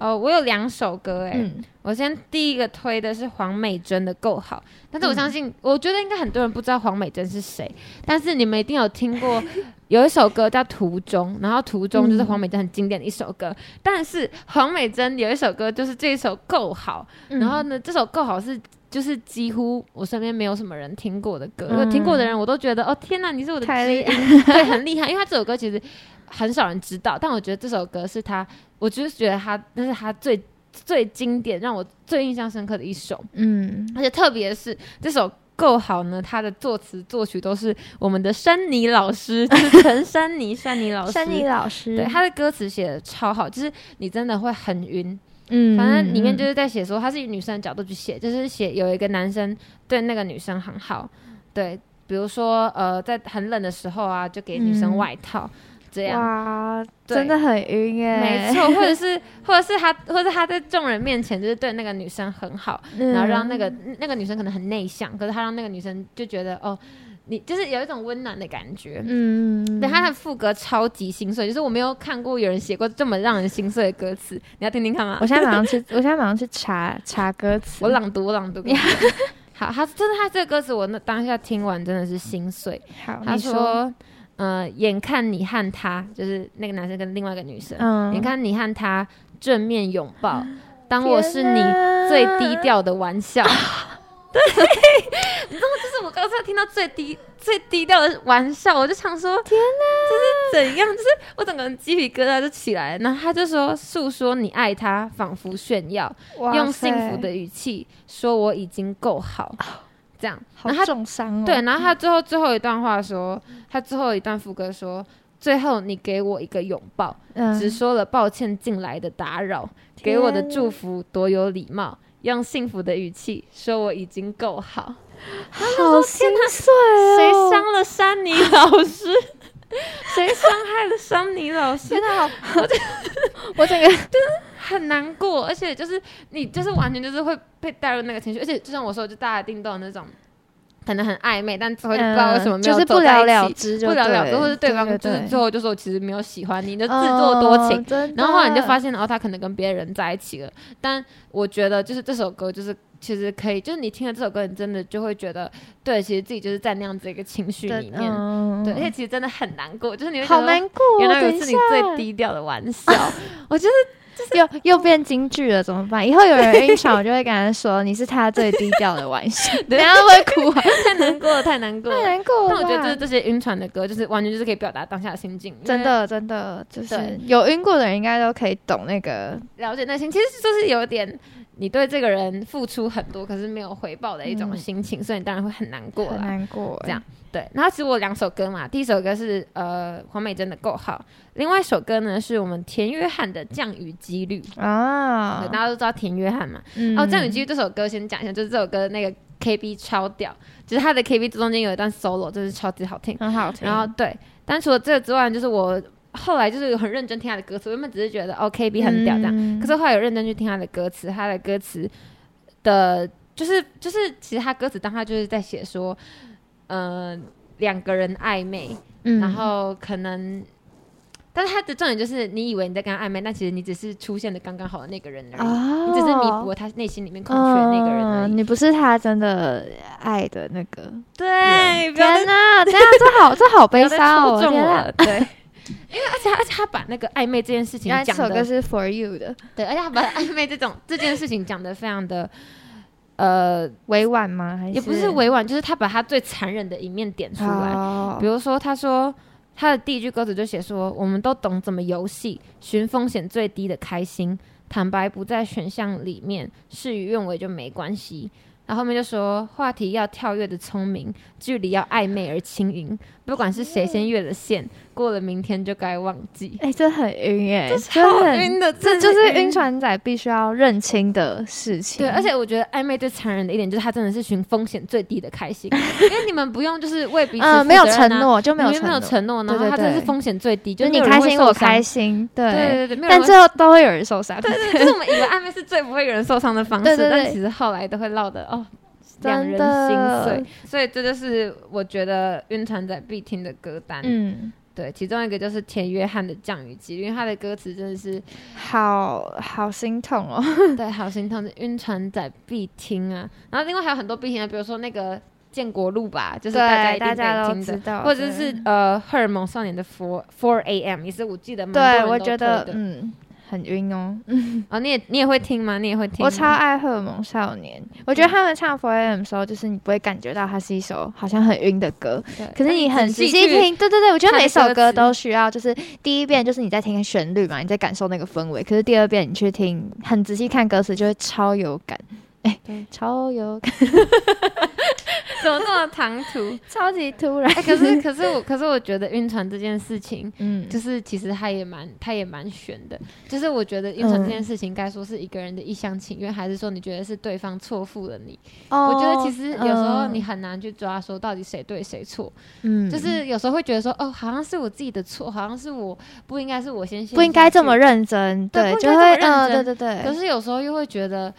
Speaker 3: 哦，我有两首歌哎、
Speaker 4: 嗯，
Speaker 3: 我先第一个推的是黄美珍的《够好》，但是我相信，我觉得应该很多人不知道黄美珍是谁，但是你们一定有听过有一首歌叫《途中》，然后《途中》就是
Speaker 4: 嗯。
Speaker 3: 黄美珍很经典的一首歌，但是黄美珍有一首歌就是这一首《够好》，
Speaker 4: 嗯。
Speaker 3: 然后呢，这首《够好》是。就是几乎我身边没有什么人听过的歌，
Speaker 4: 嗯
Speaker 3: 有听过的人我都觉得哦天哪，你是我的 对，很厉害，因为他这首歌其实很少人知道，但我觉得这首歌是他，我就是觉得他那是他最最经典，让我最印象深刻的一首，
Speaker 4: 嗯，
Speaker 3: 而且特别是这首。够好呢，他的作词作曲都是我们的山妮老师，就是陈珊妮，山妮老师。
Speaker 4: 珊妮老师，
Speaker 3: 对他的歌词写的超好，就是你真的会很晕。
Speaker 4: 嗯，
Speaker 3: 反正里面就
Speaker 4: 嗯
Speaker 3: 是在写说，他是以女生的角度去写，就是写有一个男生对那个女生很好，对，比如说呃，在很冷的时候啊，就给女生
Speaker 4: 嗯
Speaker 3: 外套，这样。
Speaker 4: 哇，真的很晕耶，
Speaker 3: 没错，或者是 或者是他，或者他在众人面前就是对那个女生很好，
Speaker 4: 嗯，
Speaker 3: 然后让那个那个女生可能很内向，可是他让那个女生就觉得哦，你就是有一种温暖的感觉。
Speaker 4: 嗯，嗯，
Speaker 3: 对，他的副歌超级心碎，就是我没有看过有人写过这么让人心碎的歌词。你要听听看吗？
Speaker 4: 我现在马上去，我现在马上去查查歌词，
Speaker 3: 我朗读，我朗读给你。好，他真的他这个歌词，我那当下听完真的是心碎。
Speaker 4: 好，
Speaker 3: 他
Speaker 4: 说，
Speaker 3: 呃，眼看你和他，就是那个男生跟另外一个女生，
Speaker 4: 嗯
Speaker 3: 眼看你和他正面拥抱，当我是你最低调的玩笑。对，你知道，就是我刚才听到最低最低调的玩笑，我就想说，天哪，这是怎样？就是我整个人鸡皮疙瘩就起来了。然后他就说，诉说你爱他，仿佛炫耀，用幸福的语气说我已经够好，这样。
Speaker 4: 好
Speaker 3: 然后他
Speaker 4: 重伤哦，
Speaker 3: 对，然后他最后最后一段话说，他最后一段副歌说，最后你给我一个拥抱，
Speaker 4: 嗯，
Speaker 3: 只说了抱歉进来的打扰，给我的祝福多有礼貌，用幸福的语气说我已经够好。
Speaker 4: 好心碎哦，
Speaker 3: 谁伤了珊妮 老师？谁伤害了珊妮老师？
Speaker 4: 真的，好，我我整个
Speaker 3: 很难过，而且就是你就是完全就是会被带入那个情绪，而且就像我说，就大家一定都有那种可能很暧昧，但最后就不知道为什么没有
Speaker 4: 就是不了了之
Speaker 3: 不了了之，或者对方
Speaker 4: 对
Speaker 3: 就是最后就说我其实没有喜欢你，你就自作多情。
Speaker 4: 哦
Speaker 3: 然后后来你就发现，然后，他可能跟别人在一起了。但我觉得，就是这首歌，就是其实可以，就是你听了这首歌，你真的就会觉得，对，其实自己就是在那样子一个情绪里面，
Speaker 4: 嗯
Speaker 3: 对，而且其实真的很难过，就是你会觉得
Speaker 4: 好难过哦，
Speaker 3: 原来有
Speaker 4: 等一
Speaker 3: 一次你最低调的玩笑，我觉得
Speaker 4: 又又变京剧了，怎么办？以后有人晕船，我就会跟他说你是他最低调的玩笑，等一下会哭啊？
Speaker 3: 太难过了，太难过
Speaker 4: 太
Speaker 3: 了。
Speaker 4: 难过了。
Speaker 3: 但我觉得就是这些晕船的歌，就是完全就是可以表达当下的心境，
Speaker 4: 真的真的就是有晕过的人应该都可以懂那个，
Speaker 3: 了解内心，其实就是有点你对这个人付出很多，可是没有回报的一种
Speaker 4: 嗯。
Speaker 3: 心情，所以你当然会很难过
Speaker 4: 很
Speaker 3: 啦。
Speaker 4: 难过
Speaker 3: 这样对，然后其实我有两首歌嘛，第一首歌是呃黄美珍的《够好》，另外一首歌呢是我们田约翰的《降雨几率》
Speaker 4: 啊。
Speaker 3: 对，大家都知道田约翰嘛。
Speaker 4: 嗯。
Speaker 3: 哦，《降雨几率》这首歌先讲一下，就是这首歌那个 KB 超屌，就是他的 KB 中间有一段 solo，真是超级好听。
Speaker 4: 很好听，
Speaker 3: 然后对，但除了这个之外，就是我后来就是有很认真听他的歌词，我原本只是觉得哦 KB 很屌这样，
Speaker 4: 嗯
Speaker 3: 可是后来有认真去听他的歌词，他的歌词的，就是就是其实他歌词当他就是在写说，呃，两个人暧昧，
Speaker 4: 嗯
Speaker 3: 然后可能。但是他的重点就是，你以为你在跟他暧昧，但其实你只是出现的刚刚好的那个人而已，
Speaker 4: 哦
Speaker 3: 你只是弥补了他内心里面空缺的那个人而已。
Speaker 4: 嗯你不是他真的爱的那个。
Speaker 3: 对，
Speaker 4: 天哪，这样这好这好悲伤哦！
Speaker 3: 对。因为而且他而且他把那个暧昧这件事情
Speaker 4: 原来这首歌是 For You 的，
Speaker 3: 对，而且他把暧昧这种这件事情讲的非常的，呃，
Speaker 4: 委婉吗？还是
Speaker 3: 也不是委婉，就是他把他最残忍的一面点出来。
Speaker 4: 哦
Speaker 3: 比如说，他说他的第一句歌词就写说：“我们都懂怎么游戏，寻风险最低的开心，坦白不在选项里面，事与愿违就没关系。”然后后面就说话题要跳跃的聪明，距离要暧昧而轻盈，不管是谁先越了线，过了明天就该忘记。
Speaker 4: 哎、这很晕哎、
Speaker 3: 这
Speaker 4: 很
Speaker 3: 晕的，
Speaker 4: 这就是晕船仔必须要认清的事情。
Speaker 3: 对，而且我觉得暧昧最残忍的一点就是他真的是寻风险最低的开心，因为你们不用就是为彼此
Speaker 4: 嗯、
Speaker 3: 负
Speaker 4: 没有承诺就没有
Speaker 3: 没有，承诺，然后他真的是风险最低，
Speaker 4: 就是你开心我开心，对
Speaker 3: 对对
Speaker 4: 但最后都会有人受伤。
Speaker 3: 对对，对 就是我们以为暧昧是最不会有人受伤的方式，但其实后来都会落的哦。两人
Speaker 4: 真的
Speaker 3: 心碎，所以这就是我觉得晕船仔必听的歌单。
Speaker 4: 嗯，
Speaker 3: 对，其中一个就是田约翰的《降雨季》，因为他的歌词真的是
Speaker 4: 好好心痛哦。
Speaker 3: 对，好心痛，是晕船仔必听啊。然后另外还有很多必听的，比如说那个建国路吧，就是大家一定
Speaker 4: 大家
Speaker 3: 得听的，
Speaker 4: 都知道
Speaker 3: 或者是呃荷尔蒙少年的 Four Four A.M. 也是我记得蛮多
Speaker 4: 对，
Speaker 3: 人都
Speaker 4: 我觉得嗯很晕哦。
Speaker 3: 哦，你也你也会听吗？你也会听？
Speaker 4: 我超爱荷尔蒙少年，我觉得他们唱 For AM 的时候，就是你不会感觉到它是一首好像很晕的歌，
Speaker 3: 对，
Speaker 4: 可是你很仔细听，对对对，我觉得每首
Speaker 3: 歌
Speaker 4: 都需要，就是第一遍就是你在听旋律嘛，你在感受那个氛围，可是第二遍你去听，很仔细看歌词，就会超有感，哎、
Speaker 3: 对
Speaker 4: 超有感，
Speaker 3: 怎么那么唐突？
Speaker 4: 超级突然。
Speaker 3: 哎、可是可是我可是我觉得晕船这件事情，
Speaker 4: 嗯，
Speaker 3: 就是其实他也蛮他也蛮悬的。就是我觉得晕船这件事情，该说是一个人的一厢情愿，还是说你觉得是对方错付了你？我觉得其实有时候你很难去抓说到底谁对谁错，
Speaker 4: 嗯，
Speaker 3: 就是有时候会觉得说哦，好像是我自己的错，好像是我不应该是我先陷
Speaker 4: 不应该这么。认真，
Speaker 3: 对不
Speaker 4: 就会嗯，
Speaker 3: 认
Speaker 4: 对对对，
Speaker 3: 可是有时候又会觉得，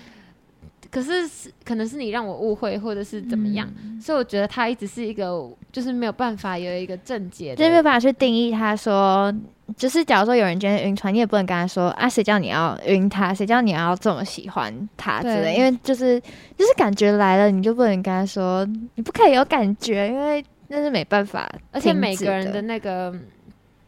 Speaker 3: 可是是可能是你让我误会，或者是怎么样，
Speaker 4: 嗯
Speaker 3: 所以我觉得他一直是一个就是没有办法有一个正解
Speaker 4: 就是没有。办法去定义他说，就是假如说有人今天晕船，你也不能跟他说啊，谁叫你要晕他，谁叫你要这么喜欢他之类，
Speaker 3: 对
Speaker 4: 因为就是就是感觉来了，你就不能跟他说，你不可以有感觉，因为那是没办法，
Speaker 3: 而且每个人的那个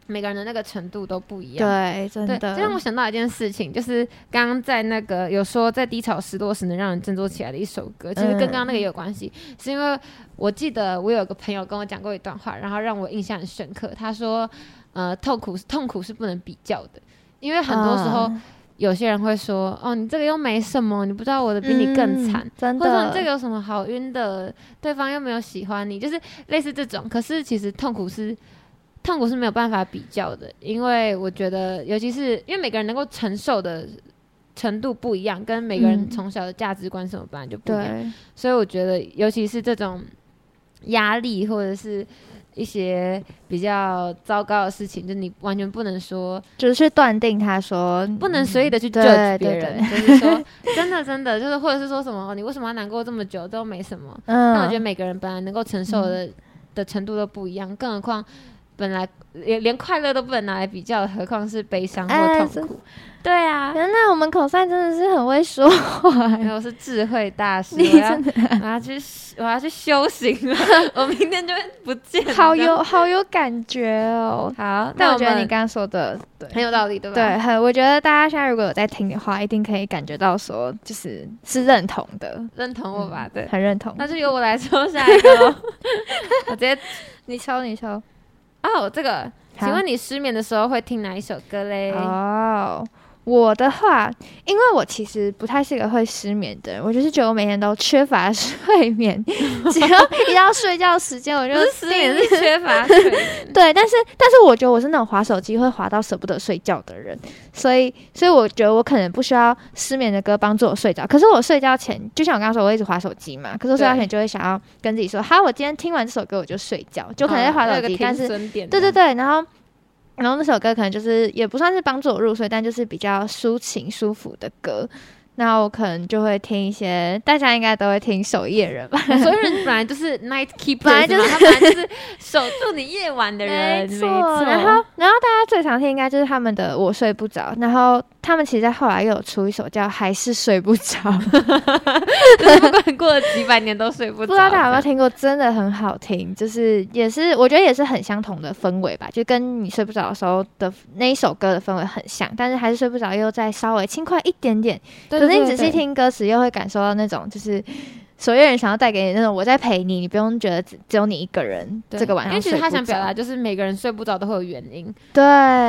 Speaker 3: 每个人的那个程度都不一样。
Speaker 4: 对，真
Speaker 3: 对，
Speaker 4: 的，
Speaker 3: 这让我想到一件事情，就是刚刚在那个有说在低潮失落时能让人振作起来的一首歌，其实跟刚刚那个也有关系，是因为我记得我有个朋友跟我讲过一段话，然后让我印象很深刻。他说，呃，痛苦痛苦是不能比较的，因为很多时候
Speaker 4: 嗯
Speaker 3: 有些人会说，哦，你这个又没什么，你不知道我的比你更惨。
Speaker 4: 嗯真
Speaker 3: 或者说
Speaker 4: 的，
Speaker 3: 你这个有什么好晕的？对方又没有喜欢你，就是类似这种。可是其实痛苦是痛苦是没有办法比较的，因为我觉得，尤其是因为每个人能够承受的程度不一样，跟每个人
Speaker 4: 嗯。
Speaker 3: 从小的价值观什么本来就不一样，
Speaker 4: 对，
Speaker 3: 所以我觉得，尤其是这种压力或者是一些比较糟糕的事情，就你完全不能说，
Speaker 4: 就是去断定他说
Speaker 3: 不能随意的去
Speaker 4: 对
Speaker 3: judge
Speaker 4: 对
Speaker 3: 别人，就是说真的真的，就是或者是说什么哦你为什么要难过这么久都没什么。
Speaker 4: 嗯，
Speaker 3: 但我觉得每个人本来能够承受的、的程度都不一样，更何况本来连连快乐都不能拿来比较，何况是悲伤
Speaker 4: 哎
Speaker 3: 或痛苦。对啊，
Speaker 4: 原来我们口算真的是很会说话
Speaker 3: 没有我是智慧大师，
Speaker 4: 你
Speaker 3: 我要我要去我要去修行了，我明天就会不见了。
Speaker 4: 好有好有感觉哦。
Speaker 3: 好，
Speaker 4: 但我觉得你刚刚说的对
Speaker 3: 很有道理，对吧？
Speaker 4: 对，很我觉得大家现在如果有在听的话，一定可以感觉到说就是是认同的，
Speaker 3: 认同我吧，对。
Speaker 4: 很认同。
Speaker 3: 那就由我来抽下一个喽，我直接
Speaker 4: 你抽，你抽。
Speaker 3: 哦，这个，请问你失眠的时候会听哪一首歌嘞？
Speaker 4: 哦，我的话，因为我其实不太是一个会失眠的人，我就是觉得我每天都缺乏睡眠，只要一到睡觉时间，我就
Speaker 3: 失眠，是缺乏睡眠。
Speaker 4: 对，但是但是我觉得我是那种划手机会划到舍不得睡觉的人，所以所以我觉得我可能不需要失眠的歌帮助我睡着。可是我睡觉前，就像我刚刚说，我一直划手机嘛，可是我睡觉前就会想要跟自己说，好，我今天听完这首歌我就睡觉，就可能在划手机，但是
Speaker 3: 是
Speaker 4: 对对对，然后然后那首歌可能就是也不算是帮助我入睡，但就是比较抒情舒服的歌。那我可能就会听一些，大家应该都会听守夜人吧？
Speaker 3: 守夜人本来就是 night keeper，
Speaker 4: 本来就是
Speaker 3: 他本来就是守住你夜晚的人，
Speaker 4: 没错，然后然后大家最常听应该就是他们的《我睡不着》，然后他们其实在后来又有出一首叫《还是睡不着》，
Speaker 3: 就是不管过了几百年都睡不着。
Speaker 4: 不知道大家有没有听过，真的很好听，就是也是我觉得也是很相同的氛围吧，就跟你睡不着的时候的那一首歌的氛围很像，但是还是睡不着又再稍微轻快一点点。
Speaker 3: 对？
Speaker 4: 可是你仔细，听歌词，又会感受到那种就是。守夜人想要带给你那种我在陪你，你不用觉得只只有你一个人
Speaker 3: 对
Speaker 4: 这个晚上
Speaker 3: 因为其实他想表达
Speaker 4: 达，
Speaker 3: 就是每个人睡不着都会有原因，
Speaker 4: 对，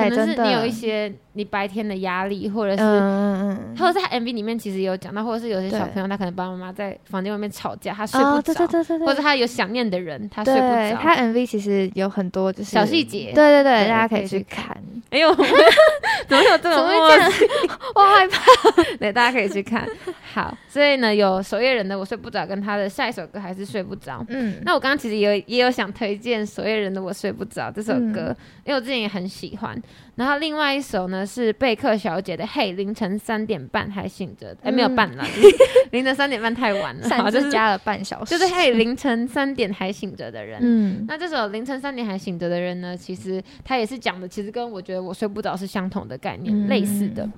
Speaker 3: 可能是你有一些你白天的压力，或者是。
Speaker 4: 嗯嗯嗯，
Speaker 3: 或者是他 MV 里面其实也有讲到，或者是有些小朋友他可能爸爸妈妈在房间外面吵架，他睡不
Speaker 4: 哦，
Speaker 3: 着，
Speaker 4: 对对对对对，
Speaker 3: 或者他有想念的人，他睡不着。
Speaker 4: 他 MV 其实有很多就是
Speaker 3: 小细节
Speaker 4: 对对对，大家可
Speaker 3: 可以去
Speaker 4: 看。
Speaker 3: 哎呦，怎么有这种 默契？
Speaker 4: 我害怕。
Speaker 3: 对，大家可以去看。好，所以呢，有守夜人的《我睡不着》跟他的下一首歌还是睡不着。
Speaker 4: 嗯，
Speaker 3: 那我刚刚其实也有也有想推荐所有人的《我睡不着》这首歌，
Speaker 4: 嗯
Speaker 3: 因为我之前也很喜欢。然后另外一首呢是贝克小姐的《嘿，凌晨三点半还醒着》，哎、没有
Speaker 4: 嗯
Speaker 3: 半了，就是凌晨三点半太晚了，好
Speaker 4: 擅
Speaker 3: 就是
Speaker 4: 加了半小时，
Speaker 3: 就是嘿，凌晨三点还醒着的人。
Speaker 4: 嗯
Speaker 3: 那这首凌晨三点还醒着的人呢，其实他也是讲的，其实跟我觉得我睡不着是相同的概念，
Speaker 4: 嗯
Speaker 3: 类似的。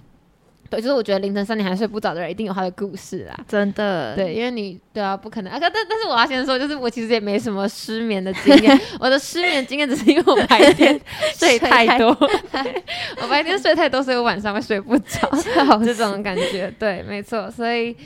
Speaker 3: 对，就是我觉得凌晨三点还睡不着的人，一定有他的故事啦。
Speaker 4: 真的，
Speaker 3: 对，因为你对啊，不可能啊。但但是我要先说，就是我其实也没什么失眠的经验，我的失眠经验只是因为我白天 睡太多，我白天睡太多，所以我晚上会睡不着，
Speaker 4: 笑
Speaker 3: 这
Speaker 4: 死
Speaker 3: 种感觉。对，没错，所以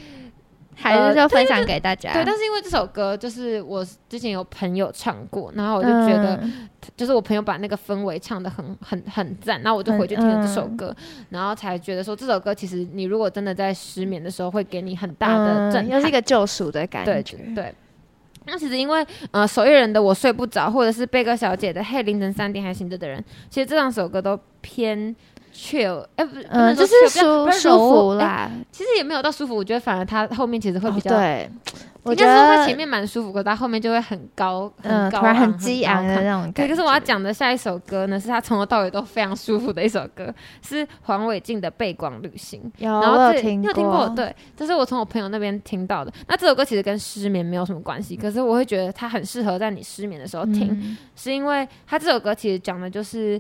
Speaker 4: 还是就分享给大家。
Speaker 3: 对，但是因为这首歌就是我之前有朋友唱过，然后我就觉得。
Speaker 4: 嗯
Speaker 3: 就是我朋友把那个氛围唱的很很很赞，然后我就回去听了这首
Speaker 4: 嗯
Speaker 3: 歌，然后才觉得说这首歌其实你如果真的在失眠的时候，会给你很大的震撼，
Speaker 4: 嗯又是一个救赎的感觉。
Speaker 3: 对。那其实因为呃守夜人的我睡不着，或者是贝哥小姐的嘿凌晨三点还醒着的人，其实这两首歌都偏 chill，哎、不
Speaker 4: 嗯，就是舒舒服
Speaker 3: 哎
Speaker 4: 啦。
Speaker 3: 其实也没有到舒服，我觉得反而它后面其实会比较，
Speaker 4: 哦对，我
Speaker 3: 应
Speaker 4: 觉得
Speaker 3: 该说它前面蛮舒服，可它后面就会很高，很
Speaker 4: 嗯，
Speaker 3: 高
Speaker 4: 突然很激昂的那种感觉。
Speaker 3: 对，可是我要讲的下一首歌呢，是他从头到尾都非常舒服的一首歌，是黄伟晋的《背光旅行》。
Speaker 4: 有，
Speaker 3: 然后这
Speaker 4: 我有听
Speaker 3: 你有听过？对，这是我从我朋友那边听到的。那这首歌其实跟失眠没有什么关系，可是我会觉得它很适合在你失眠的时候听，
Speaker 4: 嗯
Speaker 3: 是因为他这首歌其实讲的就是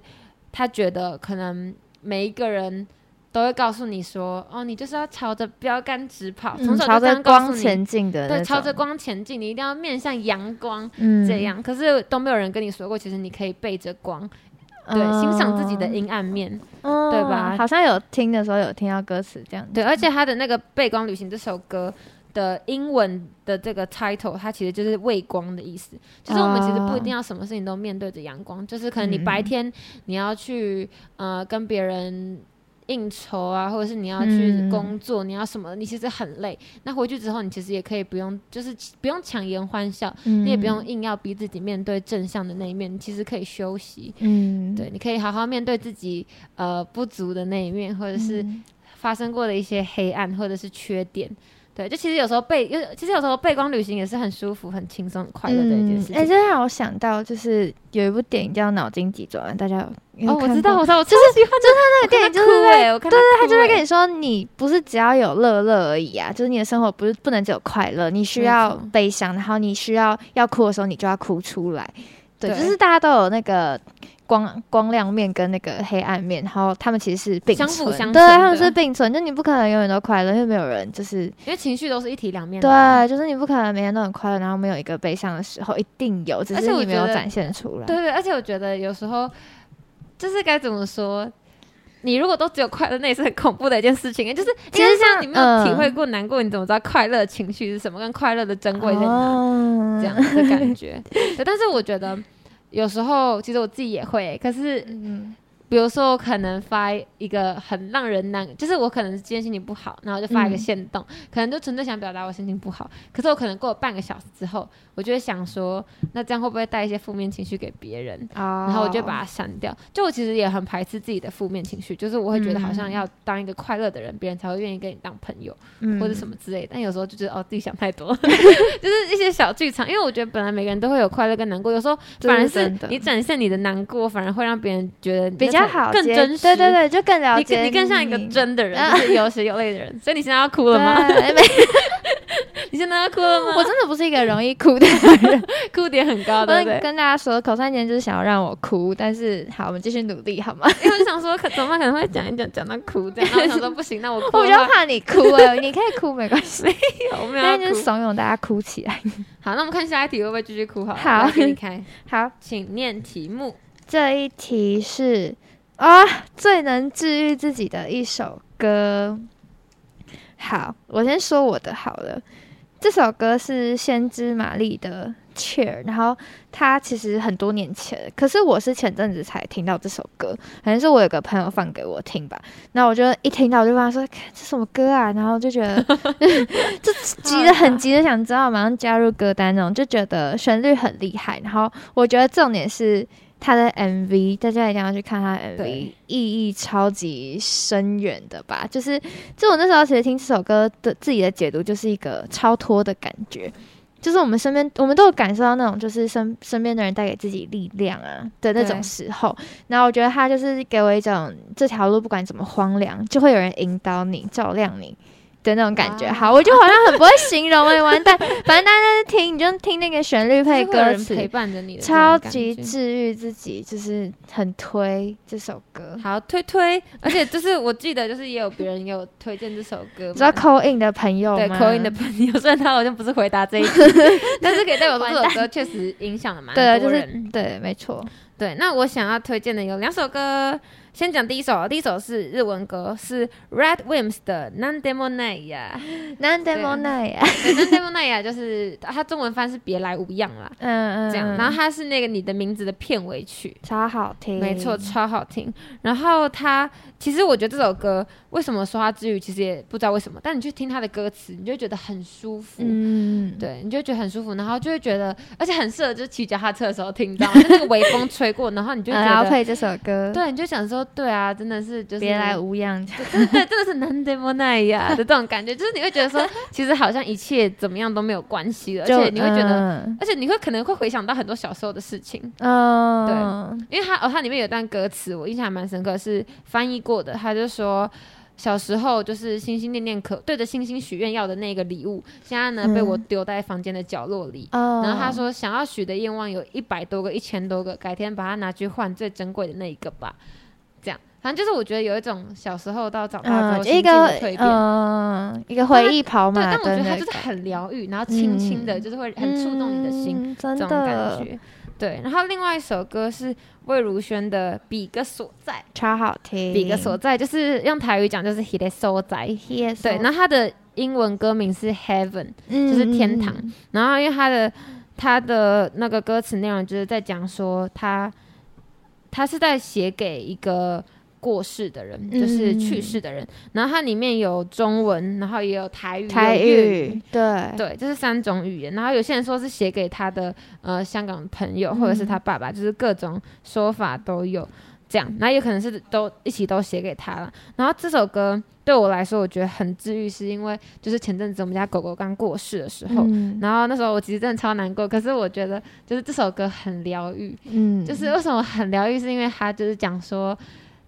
Speaker 3: 他觉得可能每一个人都会告诉你说，哦，你就是要朝着标杆直跑，从
Speaker 4: 朝着光前进的那
Speaker 3: 对，朝着光前进，你一定要面向阳光，
Speaker 4: 嗯
Speaker 3: 这，样。可是都没有人跟你说过，其实你可以背着光，对，欣赏自己的阴暗面。
Speaker 4: 嗯，
Speaker 3: 对吧
Speaker 4: 好像有听的时候有听到歌词这样。
Speaker 3: 对，而且他的那个《背光旅行》这首歌的英文的这个 title，它其实就是畏光的意思。就是我们其实不一定要什么事情都面对着阳光，就是可能你白天你要去呃跟别人。应酬啊，或者是你要去
Speaker 4: 嗯
Speaker 3: 工作，你要什么？你其实很累。那回去之后，你其实也可以不用，就是不用强颜欢笑，
Speaker 4: 嗯
Speaker 3: 你也不用，硬要逼自己面对正向的那一面，你其实可以休息。
Speaker 4: 嗯，
Speaker 3: 对，你可以好好面对自己呃不足的那一面，或者是
Speaker 4: 嗯
Speaker 3: 发生过的一些黑暗或者是缺点。对，就其实有时候背，有其实有时候背光旅行也是很舒服、很轻松、很快乐的一件事情。
Speaker 4: 哎、这让我想到，就是有一部电影叫《脑筋急转弯》，大家有有
Speaker 3: 哦，我知道，我知道，我就是喜欢
Speaker 4: 那个电影，就是
Speaker 3: 哭
Speaker 4: 在
Speaker 3: 哎，我看对
Speaker 4: 他就会跟
Speaker 3: 你
Speaker 4: 你说，你不是只要有乐乐而已啊，就是你的生活不是不能只有快乐，你需要悲伤，然后你需要要哭的时候，你就要哭出来。对，
Speaker 3: 对
Speaker 4: 就是大家都有那个光光亮面跟那个黑暗面，然后他们其实是并
Speaker 3: 相辅
Speaker 4: 存，对他们是并存，就你不可能永远都快乐，因为没有人就是
Speaker 3: 因为情绪都是一体两面的啊。
Speaker 4: 对，就是你不可能每天都很快乐，然后没有一个悲伤的时候，一定有，只
Speaker 3: 而
Speaker 4: 是你没有展现出来。
Speaker 3: 对对，而且我觉得有时候就是该怎么说，你如果都只有快乐，那也是很恐怖的一件事情。就是
Speaker 4: 其实像
Speaker 3: 你没有体
Speaker 4: 嗯
Speaker 3: 会过难过，你怎么知道快乐的情绪是什么，跟快乐的珍贵在哪？
Speaker 4: 哦
Speaker 3: 这样的感觉。对，但是我觉得有时候其实我自己也会，可是
Speaker 4: 嗯
Speaker 3: 比如说我可能发一个很让人难，就是我可能今天心情不好，然后就发一个
Speaker 4: 嗯
Speaker 3: 线动，可能就纯粹想表达我心情不好。可是我可能过了半个小时之后，我就会想说，那这样会不会带一些负面情绪给别人？
Speaker 4: 哦
Speaker 3: 然后我就把它删掉。就我其实也很排斥自己的负面情绪，就是我会觉得好像
Speaker 4: 嗯
Speaker 3: 要当一个快乐的人，别人才会愿意跟你当朋友。
Speaker 4: 嗯
Speaker 3: 或者什么之类的。但有时候就觉得哦，自己想太多，就是一些小剧场。因为我觉得本来每个人都会有快乐跟难过，有时候反而是你展现你的难过，反而会让别人觉得
Speaker 4: 比较好
Speaker 3: 更真实。
Speaker 4: 对对对，就更了
Speaker 3: 你
Speaker 4: 解
Speaker 3: 更你更像一个真的人，
Speaker 4: 啊
Speaker 3: 就是有血有泪的人。所以你现在要哭了吗？
Speaker 4: 没
Speaker 3: 你现在要哭了吗？
Speaker 4: 我真的不是一个容易哭的人，
Speaker 3: 哭点很高，对
Speaker 4: 我？跟大家说，口三年就是想要让我哭，但是好，我们继续努力好吗？
Speaker 3: 因为我想说，可怎么？可能会讲一讲讲到哭这样。然后我想说不行，那我哭
Speaker 4: 我比较，怕你哭哎、你可以哭没关系，
Speaker 3: 我没有要哭
Speaker 4: 但是就是。怂恿大家哭起来。
Speaker 3: 好，那我们看下一题会不会继续哭？好了，
Speaker 4: 好
Speaker 3: 给你开，
Speaker 4: 好，
Speaker 3: 请念题目。
Speaker 4: 这一题是啊，最能治愈自己的一首歌。好，我先说我的好了。这首歌是先知玛丽的《Cheer》，然后它其实很多年前，可是我是前阵子才听到这首歌，可能是我有个朋友放给我听吧。然后我就一听到，我就问他说：“这什么歌啊？”然后就觉得就急的很急的想知道，马上加入歌单那种，就觉得旋律很厉害。然后我觉得重点是他的 MV，大家一定要去看他的 MV，意义超级深远的吧。就是，就我那时候其实听这首歌的自己的解读，就是一个超脱的感觉。就是我们身边，我们都有感受到那种，就是身身边的人带给自己力量啊的那种时候。然后我觉得他就是给我一种这条路不管怎么荒凉，就会有人引导你、照亮你的那种感觉。好，我就好像很不会形容哎、完蛋。反正大家在听，你就听那个旋律配歌词，
Speaker 3: 陪伴着你的
Speaker 4: 超级治愈自己，就是很推这首歌。
Speaker 3: 好推推，而且就是 我记得就是也有别人也有推荐这首歌，
Speaker 4: 你知道 call in 的朋友
Speaker 3: 对
Speaker 4: 吗
Speaker 3: call in 的朋友，虽然他好像不是回答这一题，但是可以代表说这首歌确实影响了蛮
Speaker 4: 对，就是
Speaker 3: 多人。
Speaker 4: 对，没错。
Speaker 3: 对，那我想要推荐的有两首歌，先讲第一首，第一首是日文歌，是 Red Wimps 的《Nan Demo n a y a
Speaker 4: 难得莫奈呀，
Speaker 3: 对，《Nan Demo n a y a 就是它中文翻是别来无恙啦，
Speaker 4: 嗯嗯，
Speaker 3: 这样。
Speaker 4: 嗯
Speaker 3: 然后它是那个你的名字的片尾曲，
Speaker 4: 超好听，
Speaker 3: 没错，超好听。然后它其实我觉得这首歌为什么说它治愈，其实也不知道为什么，但你去听它的歌词，你就觉得很舒服。
Speaker 4: 嗯，
Speaker 3: 对，你就觉得很舒服，然后就会觉得，而且很适合就是骑脚踏车的时候听到，就那个微风吹过，然后你就会
Speaker 4: 嗯，
Speaker 3: 觉得，
Speaker 4: 然后配这首歌，，
Speaker 3: 对，你就想说，对啊，真的是就是
Speaker 4: 别来无恙，
Speaker 3: 对 对，真的是难得莫奈呀的这种感觉，就是你会觉得说，其实好像一切怎么样都没有关系了，而且你会觉得，
Speaker 4: 嗯
Speaker 3: 而且你会可能会回想到很多小时候的事情，
Speaker 4: 嗯，对
Speaker 3: 因为它哦，它里面有段歌词我印象还蛮深刻，是翻译过的，他就说。小时候就是心心念念可对着星星许愿要的那个礼物，现在呢
Speaker 4: 嗯
Speaker 3: 被我丢在房间的角落里。
Speaker 4: 哦，
Speaker 3: 然后他说想要许的愿望有一百多个、一千多个，改天把它拿去换最珍贵的那一个吧。反正就是我觉得有一种小时候到长大之后
Speaker 4: 一个
Speaker 3: 蜕变。
Speaker 4: 嗯，一个回忆跑
Speaker 3: 对，
Speaker 4: 马
Speaker 3: 但我觉得它就是很疗愈，然后轻轻的，
Speaker 4: 嗯
Speaker 3: 就是会很触动你的心，
Speaker 4: 嗯真
Speaker 3: 这种感觉。对，然后另外一首歌是魏如萱的《比个所在》，
Speaker 4: 超好听，
Speaker 3: 比个所在就是用台语讲就是 “he 所在”。
Speaker 4: ，yes，
Speaker 3: 对，那它的英文歌名是 Heaven，
Speaker 4: 就
Speaker 3: 就是天堂。然后因为他的他的那个歌词内容就是在讲说他他是在写给一个过世的人，
Speaker 4: 嗯
Speaker 3: 就是去世的人。然后它里面有中文，然后也有台语、
Speaker 4: 台语，对，
Speaker 3: 对，这是三种语言。然后有些人说是写给他的呃香港朋友或者是他爸爸，就是各种说法都有。这样，然后也可能是都一起都写给他了。然后这首歌对我来说，我觉得很治愈，是因为就是前阵子我们家狗狗刚过世的时候，
Speaker 4: 嗯
Speaker 3: 然后那时候我其实真的超难过，可是我觉得就是这首歌很疗愈，
Speaker 4: 嗯
Speaker 3: 就是为什么很疗愈，是因为他就是讲说，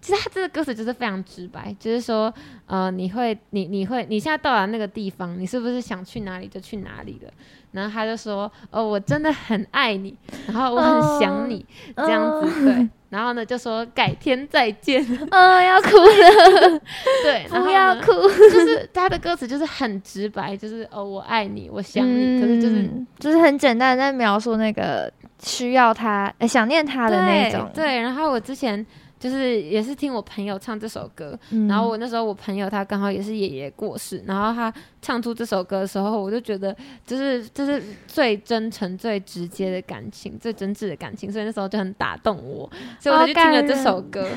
Speaker 3: 其实他这个歌词就是非常直白，就是说，呃，你会，你你会，你现在到了那个地方，你是不是想去哪里就去哪里了？然后他就说，哦，我真的很爱你，然后我很想你，这样子，对。然后呢，就说改天再见，
Speaker 4: 嗯，要哭了，
Speaker 3: 对，然后
Speaker 4: 要哭，
Speaker 3: 就是他的歌词就是很直白，就是哦，我爱你，我想你，可是就是
Speaker 4: 嗯就是很简单的在描述那个需要他、呃想念他的那种，
Speaker 3: 对对，然后我之前就是也是听我朋友唱这首歌，
Speaker 4: 嗯。
Speaker 3: 然后我那时候我朋友他刚好也是爷爷过世，然后他唱出这首歌的时候，我就觉得就是就是最真诚、最直接的感情，最真挚的感情，所以那时候就很打动我，所以我就听了这首歌，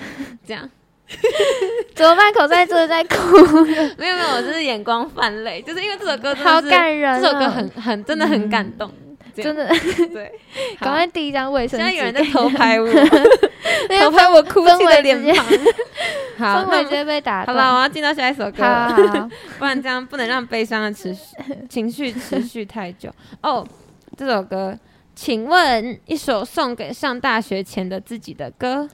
Speaker 3: 这样。
Speaker 4: 怎么办？口在这在哭，
Speaker 3: 没有没有，我就是眼光泛泪，就是因为这首歌真
Speaker 4: 好感人、哦，
Speaker 3: 这首歌很很真的很感动，
Speaker 4: 真的，
Speaker 3: 对，
Speaker 4: 赶快第一张卫生纸。
Speaker 3: 现在有人在偷拍我，偷拍我哭泣的脸庞。好，
Speaker 4: 氛围直接被打断。
Speaker 3: 好了，我要进到下一首歌
Speaker 4: 好
Speaker 3: 了，
Speaker 4: 好好，
Speaker 3: 不然这样不能让悲伤的持续情绪持续太久。哦，这首歌，请问一首送给上大学前的自己的歌？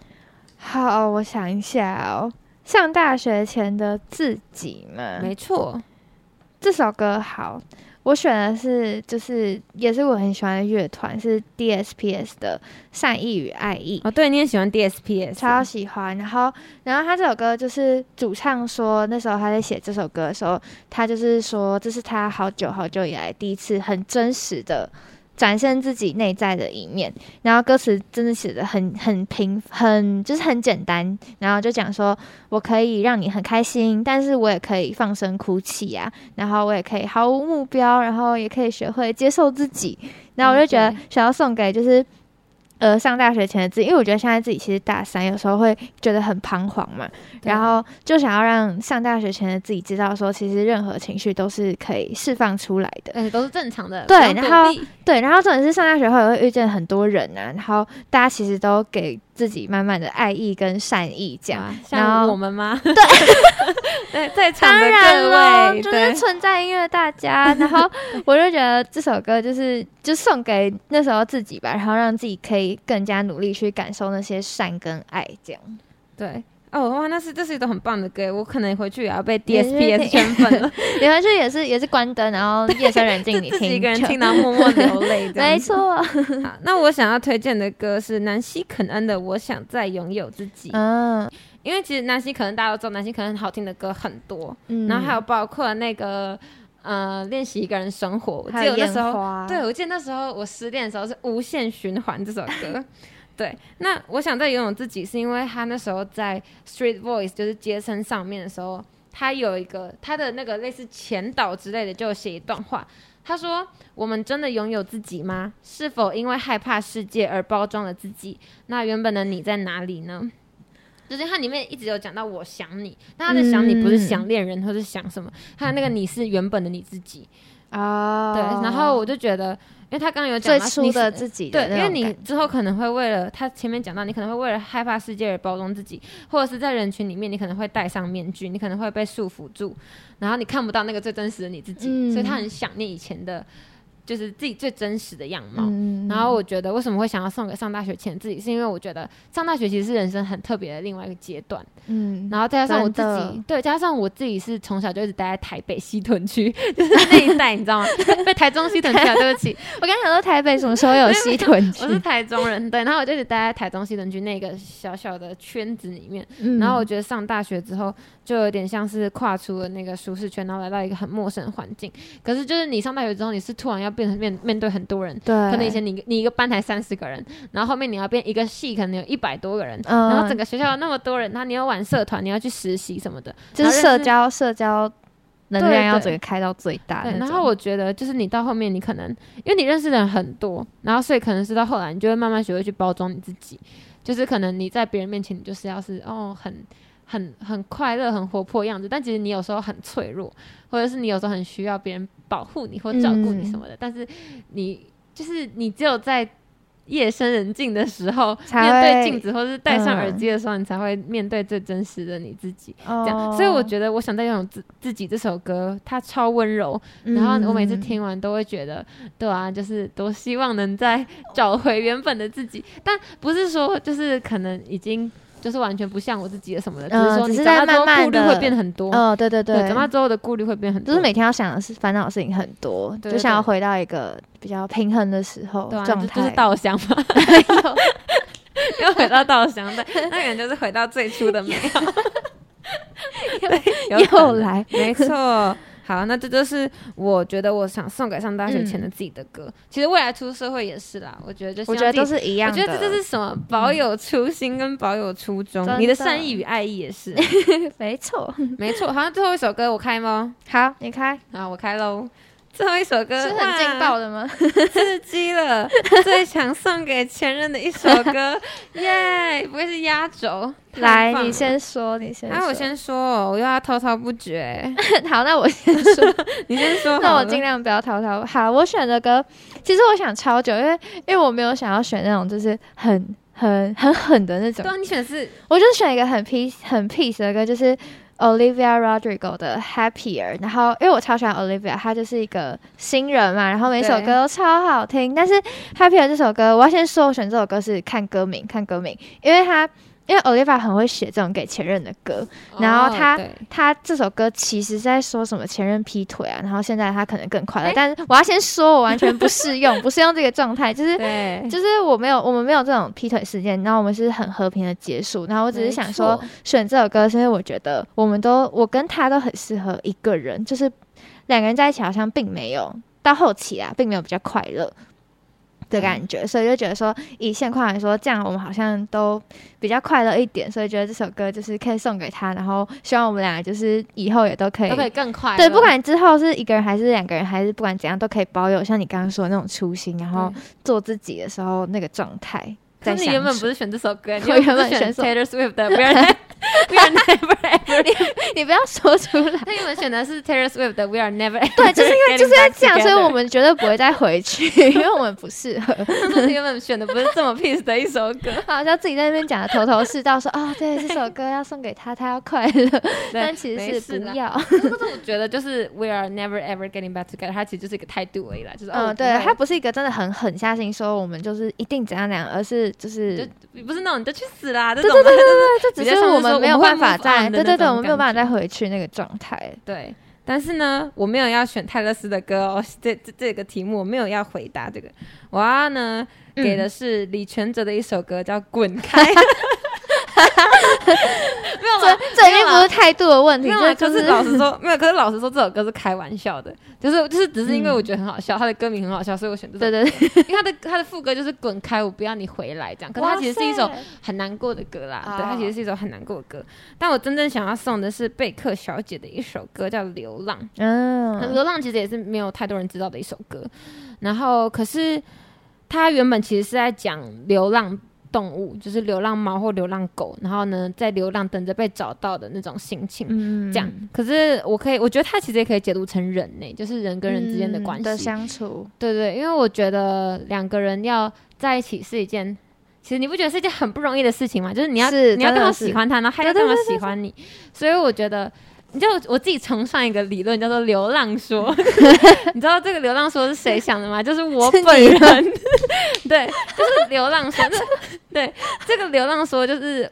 Speaker 4: 好，我想一下哦。上大学前的自己们，
Speaker 3: 没错，
Speaker 4: 这首歌好，我选的是就是也是我很喜欢的乐团，是 DSPS 的《善意与爱意》。
Speaker 3: 哦，对，你也喜欢 DSPS，
Speaker 4: 超喜欢，然后，然后他这首歌就是主唱说，那时候他在写这首歌的时候，他就是说这是他好久好久以来第一次很真实的展现自己内在的一面，然后歌词真的写的很很平，很就是很简单，然后就讲说我可以让你很开心，但是我也可以放声哭泣啊，然后我也可以毫无目标，然后也可以学会接受自己，然后我就觉得想要送给就是。呃，上大学前的自己，因为我觉得现在自己其实大三，有时候会觉得很彷徨嘛，然后就想要让上大学前的自己知道说，其实任何情绪都是可以释放出来的。
Speaker 3: 嗯都是正常的，
Speaker 4: 对然后对，然后重点是上大学后也会遇见很多人啊，然后大家其实都给自己慢慢的爱意跟善意，这样。
Speaker 3: 啊
Speaker 4: 然后
Speaker 3: 像我们吗？对，对，在场的
Speaker 4: 当然
Speaker 3: 各，位，
Speaker 4: 就是，存在音乐大家，然后我就觉得这首歌就是就送给那时候自己吧，然后让自己可以更加努力去感受那些善跟爱，这样。
Speaker 3: 对。哦哇，那是这是一首很棒的歌，我可能回去也要被 DSPS
Speaker 4: 听
Speaker 3: 圈粉了，
Speaker 4: 你回去也是也是关灯，然后夜深人静，你听
Speaker 3: 自己一个人
Speaker 4: 就
Speaker 3: 听，然后默默流泪，
Speaker 4: 没错。
Speaker 3: 好，那我想要推荐的歌是南希肯恩的《我想再拥有自己》，
Speaker 4: 嗯
Speaker 3: 因为其实南希可能大家都知道，南希可能好听的歌很多，
Speaker 4: 嗯
Speaker 3: 然后还有包括那个呃练习一个人生活，我记得我那时候，
Speaker 4: 花，
Speaker 3: 对我记得那时候我失恋的时候是无限循环这首歌。对，那我想再拥有自己，是因为他那时候在 Street Voice 就是街声上面的时候，他有一个他的那个类似前导之类的，就写一段话。他说：“我们真的拥有自己吗？是否因为害怕世界而包装了自己？那原本的你在哪里呢？”就是它里面一直有讲到我想你，但他的想你不是想恋人或是想什么，他的那个你是原本的你自己。
Speaker 4: 哦，
Speaker 3: 对，然后我就觉得，因为他刚刚有讲
Speaker 4: 最
Speaker 3: 到你是
Speaker 4: 初的自己的
Speaker 3: 因为你之后可能会为了他前面讲到，你可能会为了害怕世界而包装自己，或者是在人群里面，你可能会戴上面具，你可能会被束缚住，然后你看不到那个最真实的你自己，
Speaker 4: 嗯
Speaker 3: 所以他很想念以前的，就是自己最真实的样貌。
Speaker 4: 嗯
Speaker 3: 然后我觉得为什么会想要送给上大学前自己，是因为我觉得上大学其实是人生很特别的另外一个阶段。
Speaker 4: 嗯，
Speaker 3: 然后再加上我自己，对，加上我自己是从小就一直待在台北西屯区，就是那一带，你知道吗？被台中西屯区啊，对不起，
Speaker 4: 我刚想说台北什么时候有西屯区
Speaker 3: 我，是台中人，对，然后我就一直待在台中西屯区那个小小的圈子里面。
Speaker 4: 嗯
Speaker 3: 然后我觉得上大学之后，就有点像是跨出了那个舒适圈，然后来到一个很陌生的环境。可是就是你上大学之后，你是突然要变成面面对很多人，
Speaker 4: 对，
Speaker 3: 可能以前你你一个班才三十个人，然后后面你要变一个系，可能有一百多个人，
Speaker 4: 嗯
Speaker 3: 然后整个学校有那么多人，然后你要玩社团，你要去实习什么的，
Speaker 4: 就是社交社交能量要
Speaker 3: 对
Speaker 4: 整个开到最大。
Speaker 3: 然后我觉得就是你到后面，你可能因为你认识的人很多，然后所以可能是到后来，你就会慢慢学会去包装你自己。就是可能你在别人面前，你就是要是哦很很很快乐、很活泼样子，但其实你有时候很脆弱，或者是你有时候很需要别人保护你或照顾你什么的。但是你就是你只有在夜深人静的时候，面对镜子或是戴上耳
Speaker 4: 嗯
Speaker 3: 机的时候，你才会面对最真实的你自己。
Speaker 4: 这
Speaker 3: 这样，所以我觉得《我想再拥有自自己》这首歌，它超温柔，然后我每次听完都会觉得，对啊，就是多希望能再找回原本的自己，但不是说就是可能已经就是完全不像我自己了什么的，只是
Speaker 4: 嗯只是
Speaker 3: 说你长大之后
Speaker 4: 在慢慢
Speaker 3: 顾虑会变很多，
Speaker 4: 哦，对对
Speaker 3: 对，
Speaker 4: 对，
Speaker 3: 长大之后的顾虑会变很多，
Speaker 4: 就是每天要想的是烦恼的事情很多，
Speaker 3: 对
Speaker 4: 就想要回到一个比较平衡的时候状态。
Speaker 3: 就就是稻香嘛，又回到稻香，对，那感觉就是回到最初的美好，
Speaker 4: 又来，
Speaker 3: 没错。好，那这就是我觉得我想送给上大学前的自己的歌。其实未来出社会也是啦，我觉得就是
Speaker 4: 我觉得都是一样的。
Speaker 3: 我觉得这就是什么保有初心跟保有初衷，你的善意与爱意也是，
Speaker 4: 没错。
Speaker 3: 没错。好像最后一首歌我开吗？
Speaker 4: 好，你开
Speaker 3: 好，我开喽。最后一首歌
Speaker 4: 是很劲爆的吗？
Speaker 3: 刺激了，最想送给前任的一首歌，耶！不会是压轴？
Speaker 4: 来，你。先说，你先说。
Speaker 3: 哎，我先说哦，我又要滔滔不绝。
Speaker 4: 好，那我先说。
Speaker 3: 你先说。
Speaker 4: 那我尽量不要滔滔。好，我选的歌，其实我想超久，因为因为我没有想要选那种就是很很很狠的那种
Speaker 3: 对，啊，你选的是
Speaker 4: 我就选一个很 peace 很 peace 的歌，就是 Olivia Rodrigo 的 Happier。然后因为我超喜欢 Olivia，她就是一个新人嘛，然后每首歌都超好听。但是 Happier 这首歌，我要先说，我选这首歌是看歌名，看歌名，因为她因为 Olivia 很会写这种给前任的歌，然后他
Speaker 3: 哦
Speaker 4: 他这首歌其实是在说什么前任劈腿啊，然后现在他可能更快乐，
Speaker 3: 诶？
Speaker 4: 但是我要先说，我完全不适用，不适用这个状态，就是，就是我没有我们没有这种劈腿事件，然后我们是很和平的结束，然后我只是想说选这首歌，是因为我觉得我们都我跟他都很适合一个人，就是两个人在一起好像并没有到后期啊，并没有比较快乐。的感觉，所以就觉得说，以现况来说，这样我们好像都比较快乐一点，所以觉得这首歌就是可以送给他，然后希望我们俩就是以后也都可以
Speaker 3: 都可以更快乐。
Speaker 4: 对，不管之后是一个人还是两个人，还是不管怎样，都可以保有像你刚刚说的那种初心，然后做自己的时候那个状态。
Speaker 3: 你原本不是选这首歌，你
Speaker 4: 我原本
Speaker 3: 选 Taylor Swift 的 We Are Ne- We Are Never Ever。
Speaker 4: 你不要说出来。
Speaker 3: 他原本选的是 Taylor Swift 的 We Are Never Ever。
Speaker 4: 对，就是因为就是要这样，所以我
Speaker 3: 们
Speaker 4: 们绝对不会再回去，因为我们不适合。
Speaker 3: 原本选的不是这么 peace 的一首歌，
Speaker 4: 好像自己在那边讲的头头是道，说啊、对，这首歌要送给他，他要快乐，但其实是不要。
Speaker 3: 可是我觉得就是 We Are Never Ever Getting Back Together，它其实就是一个态度而已啦，就是哦
Speaker 4: 嗯，对，他
Speaker 3: 他
Speaker 4: 不是一个真的很狠下心说我们就是一定怎样怎样，而是就是
Speaker 3: 就不是那种你就去死啦这
Speaker 4: 对
Speaker 3: 种，
Speaker 4: 对对对对，这 只是我们没有办法再对对对，我们没有办法再回去那个状态。
Speaker 3: 对。但是呢，我没有要选泰勒斯的歌哦，这这这个题目我没有要回答这个，我要呢
Speaker 4: 嗯
Speaker 3: 给的是李全哲的一首歌叫《滚开》，
Speaker 4: 这
Speaker 3: 啦，
Speaker 4: 这已经不是态度的问题，
Speaker 3: 没有。可
Speaker 4: 是
Speaker 3: 老实说，没有。可是老实说，这首歌是开玩笑的，就是就是只是因为
Speaker 4: 嗯
Speaker 3: 我觉得很好笑，他的歌名很好笑，所以我选这首。
Speaker 4: 对对对，
Speaker 3: 因为他的他的副歌就是“滚开，我不要你回来”这样。可是它其实是一首很难过的歌啦，对，它其实是一首很难过的歌。但我真正想要送的是贝克小姐的一首歌，叫《流浪》。
Speaker 4: 嗯，
Speaker 3: 流浪其实也是没有太多人知道的一首歌。然后，可是他原本其实是在讲流浪动物，就是流浪猫或流浪狗，然后呢，在流浪等着被找到的那种心情。
Speaker 4: 嗯
Speaker 3: 这样，可是我可以，我觉得它其实也可以解读成人呢、就是人跟人之间的关系、
Speaker 4: 嗯的相处，
Speaker 3: 对对，因为我觉得两个人要在一起是一件，其实你不觉得是一件很不容易的事情吗？就是你要
Speaker 4: 是
Speaker 3: 你要干嘛
Speaker 4: 真的是
Speaker 3: 喜欢他，然后他要这么喜欢你，所以我觉得。你知道我自己崇尚一个理论叫做流浪说，你知道这个流浪说是谁想的吗？就是我本人，对，就是流浪说，这对这个流浪说就是，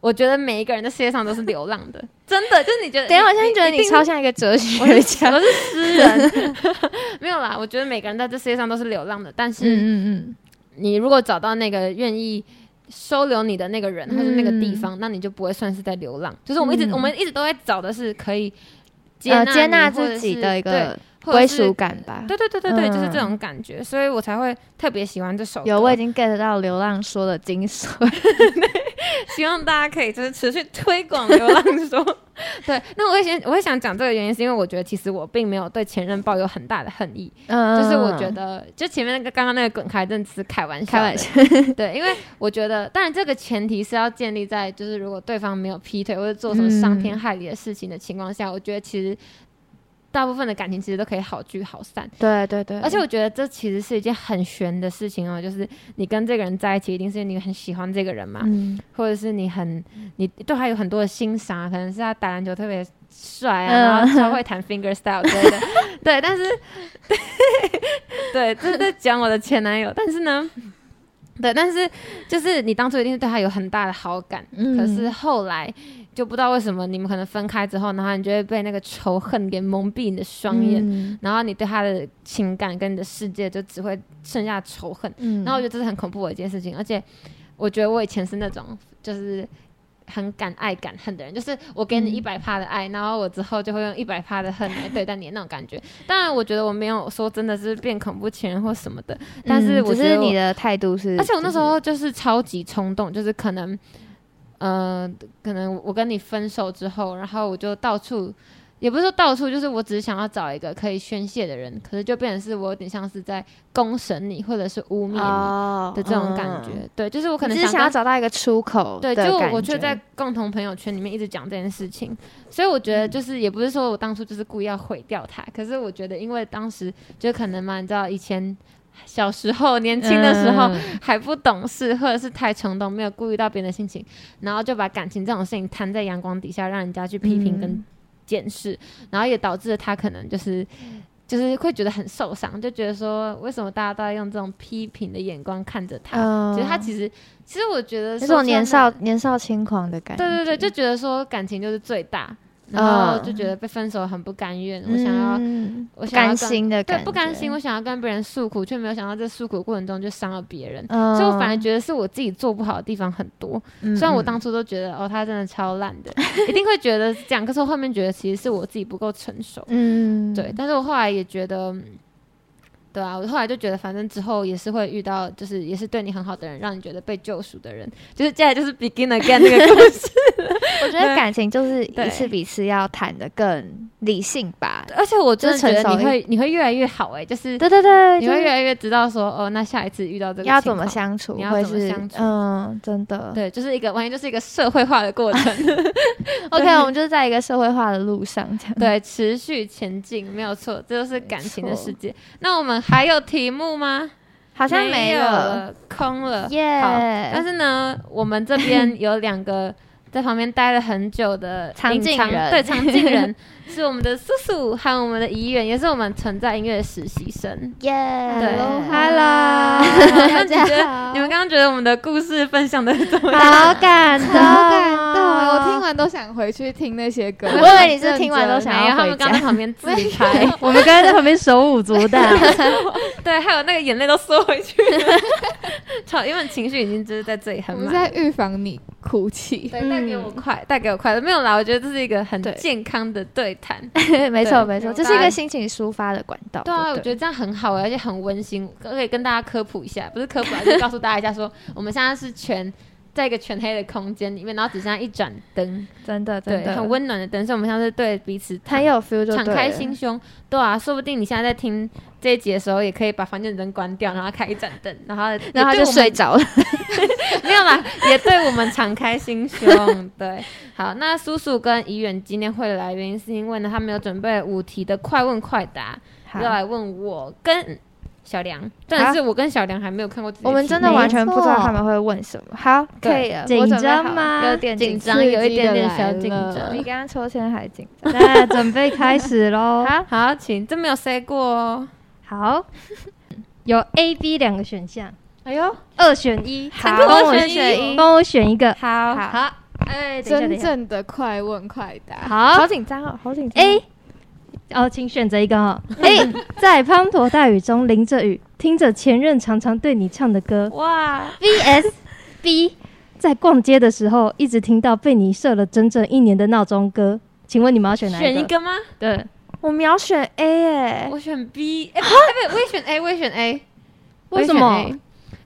Speaker 3: 我觉得每一个人在世界上都是流浪的，真的，就是你觉得，
Speaker 4: 等一下，我现在觉得你超像一个哲
Speaker 3: 我
Speaker 4: 学
Speaker 3: 是
Speaker 4: 家。
Speaker 3: 我是诗人，没有啦。我觉得每个人在这世界上都是流浪的，但是
Speaker 4: 嗯嗯。
Speaker 3: 你如果找到那个愿意收留你的那个人，或是那个地
Speaker 4: 嗯。
Speaker 3: 方，那你就不会算是在流浪。就是我们一直、
Speaker 4: 嗯。
Speaker 3: 我们一直都在找的是可以接
Speaker 4: 嗯，
Speaker 3: 纳、
Speaker 4: 呃，接纳自己的一个归属感吧。
Speaker 3: 对对对对对，就是这
Speaker 4: 嗯
Speaker 3: 种感觉，所以我才会特别喜欢这首歌。
Speaker 4: 有，我已经 get 到流浪说的精髓。
Speaker 3: 希望大家可以就是持续推广流浪说。对，那我会先我会想讲这个原因，是因为我觉得其实我并没有对前任抱有很大的恨意，
Speaker 4: 嗯，
Speaker 3: 就是我觉得就前面那个刚刚那个滚开真的是开玩笑，
Speaker 4: 开玩。笑，
Speaker 3: 对，因为我觉得，当然这个前提是要建立在就是如果对方没有劈腿或者做什么伤天害理的事情的情况下，我觉得其实大部分的感情其实都可以好聚好散。
Speaker 4: 对对对，
Speaker 3: 而且我觉得这其实是一件很玄的事情哦，就是你跟这个人在一起，一定是你很喜欢这个人嘛，
Speaker 4: 嗯
Speaker 3: 或者是你很你对他有很多的欣赏啊，可能是他打篮球特别帅啊，
Speaker 4: 嗯
Speaker 3: 然后超会弹 finger style 之类的，对，但是 对，这是在讲我的前男友，但是呢。对，但是就是你当初一定是对他有很大的好感，
Speaker 4: 嗯
Speaker 3: 可是后来就不知道为什么你们可能分开之后，然后你就会被那个仇恨给蒙蔽你的双眼，
Speaker 4: 嗯
Speaker 3: 然后你对他的情感跟你的世界就只会剩下仇恨。
Speaker 4: 嗯
Speaker 3: 然后我觉得这是很恐怖的一件事情，而且我觉得我以前是那种就是很敢爱敢恨的人，就是我给你
Speaker 4: 嗯
Speaker 3: 一百趴的爱，然后我之后就会用一百趴的恨来对待你那种感觉。当然，我觉得我没有说真的是变恐怖情人或什么的，但是我觉得
Speaker 4: 你的态度是，
Speaker 3: 而且我那时候就是超级冲动，就是可能，呃，可能我跟你分手之后，然后我就到处，也不是说到处，就是我只是想要找一个可以宣泄的人，可是就变成是我有点像是在公审你，或者是污蔑你
Speaker 4: 哦
Speaker 3: 的这种感觉。
Speaker 4: 嗯
Speaker 3: 对，就是我可能
Speaker 4: 你只是想要找到一个出口
Speaker 3: 对，就我却在共同朋友圈里面一直讲这件事情，所以我觉得
Speaker 4: 嗯。
Speaker 3: 就是也不是说我当初就是故意要毁掉他，可是我觉得因为当时就可能嘛，你知道以前小时候年轻的时候、
Speaker 4: 嗯
Speaker 3: 还不懂事，或者是太冲动，没有顾虑到别人的心情，然后就把感情这种事情摊在阳光底下，让人家去批评跟
Speaker 4: 嗯
Speaker 3: 检视，然后也导致了他可能就是。就是会觉得很受伤，就觉得说为什么大家都在用这种批评的眼光看着他？
Speaker 4: 嗯
Speaker 3: 其实他其实，其实我觉得
Speaker 4: 那种年少年少轻狂的感觉，
Speaker 3: 对对对，就觉得说感情就是最大，然后
Speaker 4: 嗯
Speaker 3: 就觉得被分手很不甘愿，我想要我想要跟
Speaker 4: 甘心的
Speaker 3: 对不甘心，我想要跟别人诉苦，却没有想到这诉苦过程中就伤了别人，
Speaker 4: 嗯，
Speaker 3: 所以我反而觉得是我自己做不好的地方很多。
Speaker 4: 嗯，
Speaker 3: 虽然我
Speaker 4: 嗯
Speaker 3: 当初都觉得哦他真的超烂的，一定会觉得这样，可是我后面觉得其实是我自己不够成熟，
Speaker 4: 嗯
Speaker 3: 对，但是我后来也觉得。嗯对啊，我后来就觉得，反正之后也是会遇到，就是也是对你很好的人，让你觉得被救赎的人，就是接下来就是 begin again 那个故事。
Speaker 4: 我觉得感情就是一次比一次要谈的更理性吧。
Speaker 3: 而且我真的觉得你会你会越来越好哎、就是
Speaker 4: 对对对，
Speaker 3: 你会越来越知道说哦，那下一次遇到这个
Speaker 4: 要怎么相处，
Speaker 3: 你要怎么相处
Speaker 4: 嗯，真的。
Speaker 3: 对，就是一个完全就是一个社会化的过程，
Speaker 4: OK，我们就是在一个社会化的路上，这样。
Speaker 3: 对，持续前进没有错，这就是感情的世界。那我们还有题目吗？
Speaker 4: 好像
Speaker 3: 没有空了。
Speaker 4: 耶
Speaker 3: 好，但是呢，我们这边有两个在旁边待了很久的
Speaker 4: 常
Speaker 3: 隐藏
Speaker 4: 进人
Speaker 3: 对，常进人 是我们的叔叔和我们的怡远，也是我们存在音乐的实习生。
Speaker 4: 耶
Speaker 3: 对
Speaker 4: Hello，
Speaker 3: 那你觉得你们刚刚觉得我们的故事分享的怎么样？
Speaker 4: 好感动，
Speaker 5: 好感动哎！我听完都想回去听那些歌。
Speaker 4: 我以为你是听完都想要回家。
Speaker 3: 刚刚在旁边自拍，
Speaker 6: 我们刚才在旁边手舞足蹈，
Speaker 3: 对，还有那个眼泪都缩回去了，超因为情绪已经就是在这里
Speaker 5: 我
Speaker 3: 很满。
Speaker 5: 们在预防你哭泣。
Speaker 3: 对，带给我快，带给我快乐，没有啦。我觉得这是一个很健康的对谈。
Speaker 4: 没错没错，这是一个心情抒发的管道。
Speaker 3: 对啊，我觉得这样很好，而且很温馨，可以跟大家科普一下，不是科普啊，就是告诉大家一下说，我们现在是全在一个全黑的空间里面，然后只剩下一盏灯，
Speaker 4: 真的真
Speaker 3: 对，
Speaker 4: 的。
Speaker 3: 很温暖的灯，所以我们像是对彼此
Speaker 4: 很有 feel，就
Speaker 3: 敞开心胸，对啊，说不定你现在在听这一集的时候，也可以把房间的灯关掉，然后开一盏灯，然后
Speaker 4: 然后就睡着了。
Speaker 3: 没有啦，也对我们敞开心胸。对，好，那叔叔跟怡远今天会来，原因是因为呢，他没有准备五题的快问快答，要来问我跟小梁，但是我跟小梁还没有看过
Speaker 4: 我们真的完全不知道他们会问什么。好，可以了。
Speaker 6: 紧张吗
Speaker 4: 有点
Speaker 3: 紧张，有一点点小紧张
Speaker 4: 比。刚刚抽签还紧张。
Speaker 6: 那准备开始喽。
Speaker 3: 好好，请，这没有 say 过哦。
Speaker 6: 好，有 A、B 两个选项，
Speaker 3: 哎呦，
Speaker 6: 二选一，
Speaker 4: 好
Speaker 6: 帮我
Speaker 3: 二选一
Speaker 6: 帮我选一个。
Speaker 3: 好，
Speaker 4: 好
Speaker 6: 好，哎，
Speaker 5: 真。正的快问快答。
Speaker 6: 好
Speaker 4: 好紧张哦，好紧张。
Speaker 6: ，A，哦，请选择一个哦。A，在滂沱大雨中淋着雨，听着前任常常对你唱的歌。
Speaker 3: 哇
Speaker 6: ，VS B，在逛街的时候一直听到被你设了整整一年的闹钟歌。请问你们要选哪一个？
Speaker 3: 选一个吗？
Speaker 6: 对，
Speaker 4: 我们要选 A 耶，
Speaker 3: 我选 B，哎，不对，我也选 A，我也选 A，
Speaker 6: 为什么？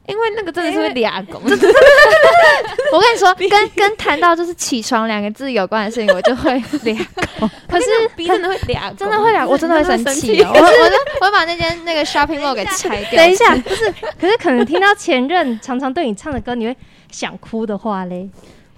Speaker 3: 因为那个真的是会俩拱，
Speaker 4: 我跟你说，跟跟谈到就是起床两个字有关的事情，我就会 俩。
Speaker 3: 可是真的会俩，
Speaker 4: 真的会俩，我真的会生气哦。我我就我把那间那个 shopping mall 给拆掉。
Speaker 6: 等一下，不是，可是可能听到前任常常对你唱的歌，你会想哭的话嘞。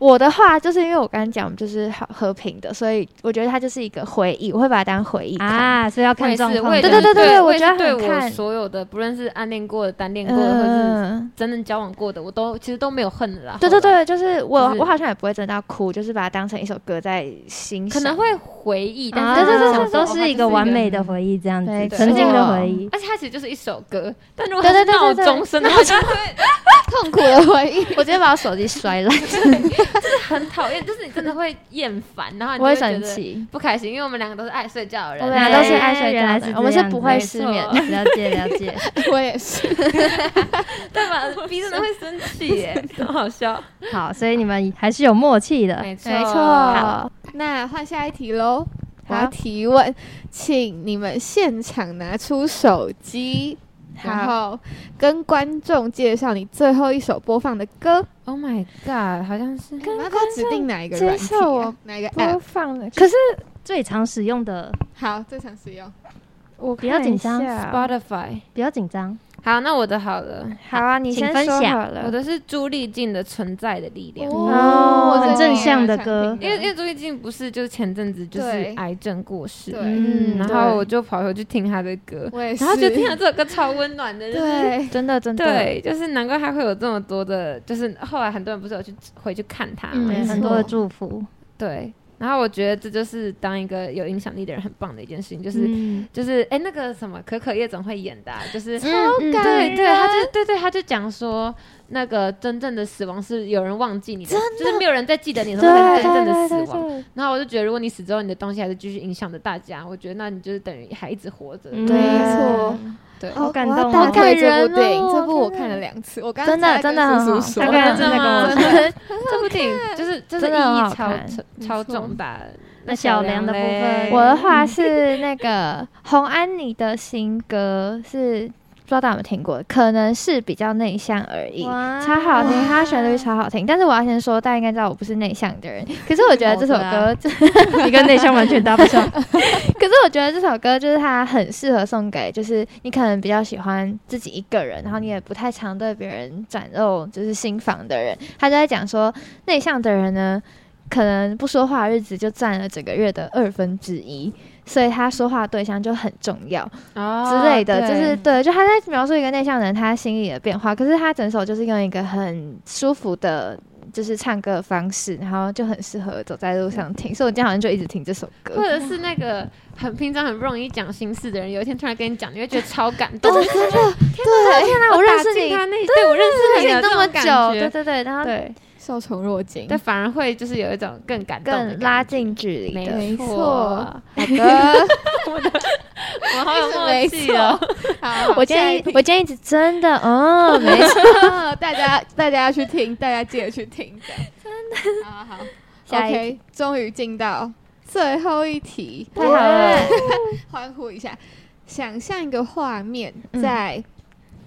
Speaker 4: 我的话就是因为我刚刚讲就是好和平的，所以我觉得它就是一个回忆，我会把它当回忆看。
Speaker 6: 啊，所以要看状况。
Speaker 4: 对
Speaker 3: 对
Speaker 4: 对对对我觉得很看
Speaker 3: 所有的，不论是暗恋过的、单恋过的，或者是
Speaker 4: 嗯，
Speaker 3: 真正交往过的，我都其实都没有恨的啦。
Speaker 4: 对对，对，就是我我好像也不会真的要哭，就是把它当成一首歌在欣赏。
Speaker 3: 可能会回忆，但
Speaker 6: 啊，
Speaker 3: 是
Speaker 4: 对对对
Speaker 6: 都是一个完美的回忆，这样子
Speaker 4: 没，
Speaker 6: 曾经的回忆。
Speaker 3: 而且它其实就是一首歌，但如果是闹
Speaker 4: 对对对对
Speaker 3: 钟声的话，就会
Speaker 5: 痛苦的回忆。
Speaker 4: 我直接把我手机摔烂，
Speaker 3: 很讨厌，就是你真的会厌烦，然后你
Speaker 4: 我会生气。
Speaker 3: 不开心，因为我们两个都是爱睡觉的人，
Speaker 4: 我们俩都是爱睡觉的人，我们是不会失眠。
Speaker 3: 错
Speaker 6: 了解了解，
Speaker 5: 我也是。
Speaker 3: 对吧？逼真的会生气耶，很好笑。
Speaker 6: 好，所以你们还是有默契的。
Speaker 3: 没错，
Speaker 5: 那换下一题喽。我
Speaker 4: 好
Speaker 5: 要提问，请你们现场拿出手机，然后跟观众介绍你最后一首播放的歌。
Speaker 3: Oh my god，好像是
Speaker 5: 你们要不要指定哪一个
Speaker 4: 接
Speaker 5: 软体、
Speaker 4: 受我
Speaker 5: 啊？哪一个
Speaker 4: 播？放的，可是
Speaker 6: 最常使用的，
Speaker 5: 好，最常使用。
Speaker 4: 我
Speaker 6: 比较紧张
Speaker 3: Spotify。
Speaker 6: 比较紧张。
Speaker 3: 好，那我的好了，
Speaker 4: 好啊，你先说
Speaker 6: 分享。
Speaker 4: 好了。
Speaker 3: 我的是朱丽静的《存在的力量》。
Speaker 6: 哦很正向的歌。
Speaker 3: 因为因为朱丽静不是就是前阵子就是癌症过世，
Speaker 5: 对。
Speaker 3: 嗯，然后我就跑回去听她的歌，然后就听到这首歌超温暖的，就是
Speaker 5: 对，
Speaker 4: 真的 真的，
Speaker 3: 对，就是难怪她会有这么多的，就是后来很多人不是有去回去看
Speaker 6: 她很多的祝福，
Speaker 3: 对，然后我觉得这就是当一个有影响力的人很棒的一件事情，就是、
Speaker 6: 嗯
Speaker 3: 就是哎、那个什么可可夜总会演的、啊，就是。
Speaker 4: 嗯
Speaker 5: 感
Speaker 3: 对对，
Speaker 5: 人
Speaker 3: 他就对对，他就讲说，那个真正的死亡是有人忘记你的，就是没有人在记得你的时候才是真正的死亡。
Speaker 4: 对对，
Speaker 3: 然后我就觉得，如果你死之后，你的东西还是继续影响着大家，我觉得那你就是等于还一直活着。
Speaker 6: 嗯
Speaker 5: 没错。
Speaker 3: 对，
Speaker 6: 好感动哦。
Speaker 5: 大推这部
Speaker 4: 好感人
Speaker 5: 电影，
Speaker 4: 哦
Speaker 5: 这部我
Speaker 4: 天
Speaker 5: 看了两次，我刚
Speaker 4: 真的真的很好
Speaker 5: 叔叔说
Speaker 6: 他刚真的跟我说，
Speaker 3: 这部电影就是就是意
Speaker 4: 真的很好
Speaker 3: 义超超超重大的。
Speaker 6: 那小梁的部分。
Speaker 4: 我的话是那个红安妮的新歌，是不知道大家有没有听过，可能是比较内向而已。超好听，他旋律超好听。但是我要先说，大家应该知道我不是内向的人，可是我觉得这首歌，
Speaker 6: 你跟内向完全搭不上。
Speaker 4: 可是我觉得这首歌就是它很适合送给，就是你可能比较喜欢自己一个人，然后你也不太常对别人展露就是心房的人。他就在讲说，内向的人呢，可能不说话的日子就占了整个月的二分之一。所以他说话对象就很重要
Speaker 3: 哦
Speaker 4: 之类的，就是对，就他在描述一个内向人他心里的变化，可是他整首就是用一个很舒服的，就是唱歌的方式，然后就很适合走在路上听，所以我今天好像就一直听这首歌
Speaker 3: 或。者是那个很平常很不容易讲心事的人，有一天突然跟你讲，你会觉得超感动。
Speaker 4: 对对 对，天哪，我认识你，
Speaker 3: 那对我认识你了
Speaker 4: 认识你这么久，对对对，然后
Speaker 3: 对，
Speaker 5: 受宠若惊。
Speaker 3: 但反而会就是有一种更感动的感觉，
Speaker 4: 更拉近距离的。
Speaker 3: 没错，
Speaker 5: 好的，
Speaker 3: 我好有默契哦。
Speaker 5: 好，
Speaker 4: 我建议我建议真的，哦，没错，
Speaker 5: 大家大家要去听，大家记得去听，一下真的。好好
Speaker 4: 下一
Speaker 5: ，OK，终于进到最后一题，
Speaker 4: 太好了，
Speaker 5: 欢呼一下！想象一个画面，
Speaker 4: 嗯。
Speaker 5: 在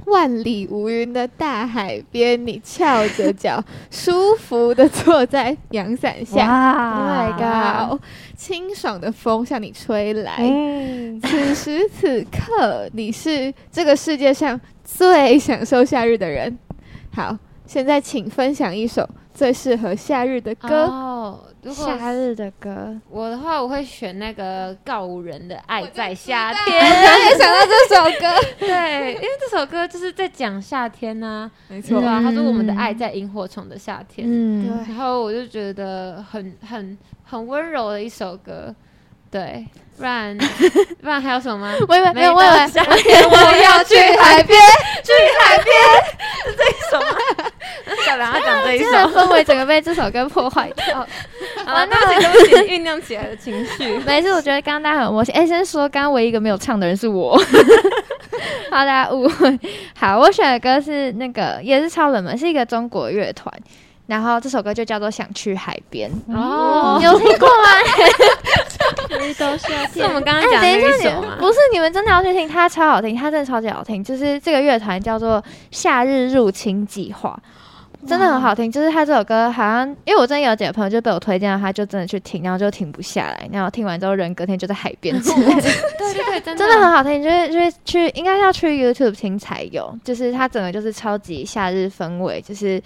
Speaker 5: 万里无云的大海边，你翘着脚，舒服的坐在阳伞下。
Speaker 6: 哇
Speaker 4: Oh my god，
Speaker 5: 清爽的风向你吹来。
Speaker 4: 嗯，
Speaker 5: 此时此刻，你是这个世界上最享受夏日的人。好，现在请分享一首最适合夏日的歌。
Speaker 3: 哦，如果
Speaker 4: 夏日的歌，
Speaker 3: 我的话，我会选那个告五人的《爱在夏
Speaker 5: 我
Speaker 3: 天》。
Speaker 5: 也想到这首歌，
Speaker 3: 对，因为这首歌就是在讲夏天呐、
Speaker 5: 没
Speaker 3: 错。啊、他说我们的
Speaker 4: 嗯
Speaker 3: 爱在萤火虫的夏天，
Speaker 4: 嗯，
Speaker 5: 对。
Speaker 3: 然后我就觉得很很很温柔的一首歌。对，不然 不然还有什么吗？
Speaker 4: 我以为没有，我以
Speaker 3: 夏天我要去海边，去海边是 这一首吗？小梁要讲这一首
Speaker 4: 氛围整个被这首歌破坏掉。
Speaker 3: 啊，对不起对不起，酝酿起来的情绪。
Speaker 4: 没事，我觉得刚刚大家很有默契。哎、先说，刚刚唯一一个没有唱的人是我，好大家误会。好，我选的歌是那个也是超冷门，是一个中国乐团。然后这首歌就叫做《想去海边》，
Speaker 3: 哦
Speaker 4: 你有听过 吗？
Speaker 3: 是我们刚刚
Speaker 4: 哎，
Speaker 3: 讲的那
Speaker 4: 等一下，你
Speaker 3: 一首吗？
Speaker 4: 不是你们真的要去听，它超好听，它真的超级好听。就是这个乐团叫做夏日入侵计划，真的很好听。就是他这首歌好像，因为我真的有几个朋友就被我推荐了，他就真的去听，然后就停不下来，然后听完之后人隔天就在海边之类的。
Speaker 3: 对对对，真
Speaker 4: 真的很好听，就是就是去应该要去 YouTube 听才有，就是它整个就是超级夏日氛围，就是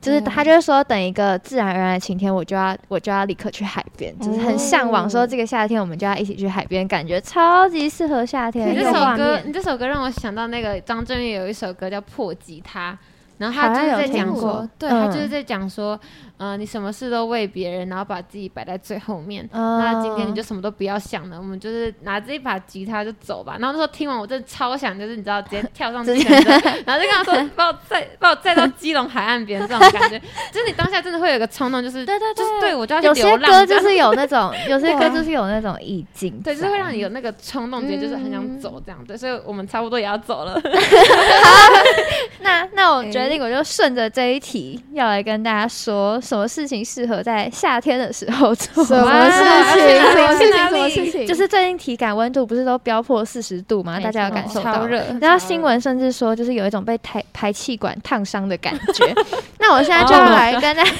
Speaker 4: 就是他就是说，等一个自然而然的晴天，我就要我就要立刻去海边，就是很向往说这个夏天我们就要一起去海边，感觉超级适合夏天。
Speaker 3: 你这首歌，你这首歌让我想到那个张震岳有一首歌叫《破吉他》，然后他就是在讲说对
Speaker 4: 嗯。
Speaker 3: 他就是在讲说，呃，你什么事都为别人，然后把自己摆在最后面。
Speaker 4: 嗯
Speaker 3: 那今天你就什么都不要想了，我们就是拿着一把吉他就走吧。然后那时候听完，我真的超想，就是你知道，直接跳上自行车，然后就跟他说，把我载把我载到基隆海岸边这种感觉，就是你当下真的会有一个冲动，就是
Speaker 4: 对对
Speaker 3: 就是对我就要去
Speaker 4: 有些
Speaker 3: 流浪有些
Speaker 4: 歌就是有那 种，有些歌就是有那种意境，
Speaker 3: 对，就是会让你有那个冲动，觉得就是很想走这样。对，所以我们差不多也要走了。
Speaker 4: 那那我决定，我就顺着这一题，要来跟大家说，什么事情适合在夏天的时候做？
Speaker 5: 什么事情？什么事情？什么事情？
Speaker 4: 就是最近体感温度不是都飙破四十度吗？大家有感受到？
Speaker 3: 超热，
Speaker 4: 然后新闻甚至说，就是有一种被排排气管烫伤的感觉。那我现在就要来跟大家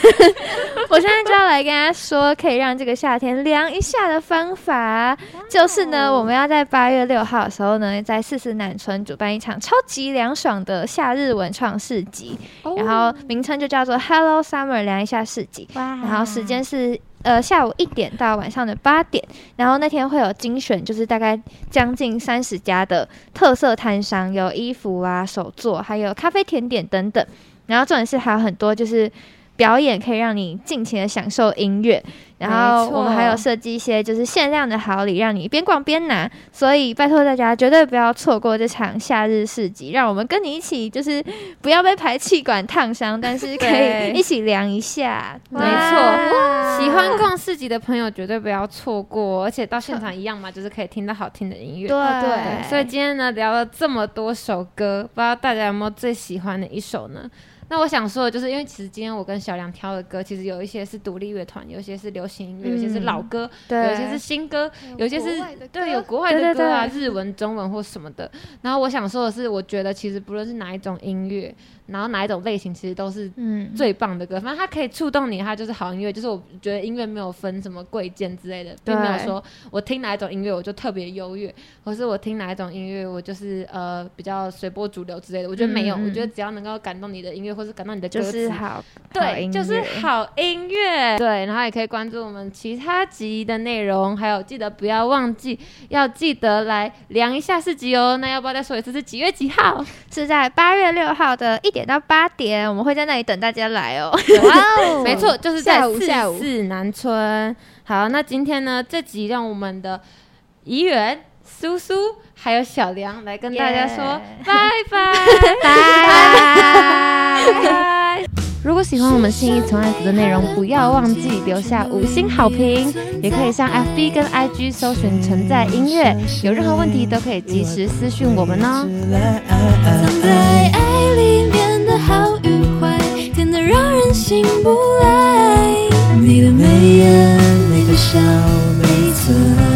Speaker 4: 我现在就要来跟大家说，可以让这个夏天凉一下的方法，就是呢，我们要在八月六号的时候呢，在四四南村主办一场超级凉爽的夏日文创市集，然后名称就叫做 Hello Summer 凉一下市集。然后时间是呃下午一点到晚上的八点，然后那天会有精选，就是大概将近三十家的特色摊商，有衣服啊、手作，还有咖啡、甜点等等。然后重点是还有很多就是表演，可以让你尽情的享受音乐。然后我们还有设计一些就是限量的好礼，让你边逛边拿。所以拜托大家绝对不要错过这场夏日市集，让我们跟你一起，就是不要被排气管烫伤，但是可以一起量一下。
Speaker 3: 没错，喜欢逛市集的朋友绝对不要错过，而且到现场一样嘛，就是可以听到好听的音乐。
Speaker 4: 对
Speaker 3: 对，所以今天呢聊了这么多首歌，不知道大家有没有最喜欢的一首呢？那我想说的就是，因为其实今天我跟小梁挑的歌，其实有一些是独立乐团，有一些是流行音乐，有一些是老歌，
Speaker 4: 对，
Speaker 3: 有一些是新歌，有一些是
Speaker 5: 国外的歌
Speaker 3: 对有国外的歌啊，
Speaker 4: 对
Speaker 3: 日文、中文或什么的。然后我想说的是，我觉得其实不论是哪一种音乐，然后哪一种类型，其实都是
Speaker 4: 嗯，
Speaker 3: 最棒的歌，反正它可以触动你，它就是好音乐。就是我觉得音乐没有分什么贵贱之类的，并没有说我听哪一种音乐我就特别优越，或是我听哪一种音乐我就是呃比较随波逐流之类的。我觉得没有，我觉得只要能够感动你的音乐，或是感动你的歌
Speaker 4: 就
Speaker 3: 词，
Speaker 4: 是好，
Speaker 3: 对，就是好音乐。对，然后也可以关注我们其他集的内容，还有记得不要忘记要记得来量一下四集哦。那要不要再说一次是几月几号？
Speaker 4: 是在八月六号的一点到八点，我们会在那里等大家来哦。
Speaker 5: 哇哦
Speaker 3: 没错，就是在
Speaker 5: 午
Speaker 3: 四
Speaker 5: 下午
Speaker 3: 四南村。好，那今天呢，这集让我们的怡园、苏苏还有小梁来跟大家说
Speaker 4: Yeah
Speaker 3: 拜拜拜。如果喜欢我们信义从爱子的内容，不要忘记留下五星好评，也可以上 FB 跟 IG 搜寻“存在音乐”，有任何问题都可以及时私讯我们哦。
Speaker 1: 的好与坏，甜得让人醒不来。你的眉眼，你的笑，每一寸。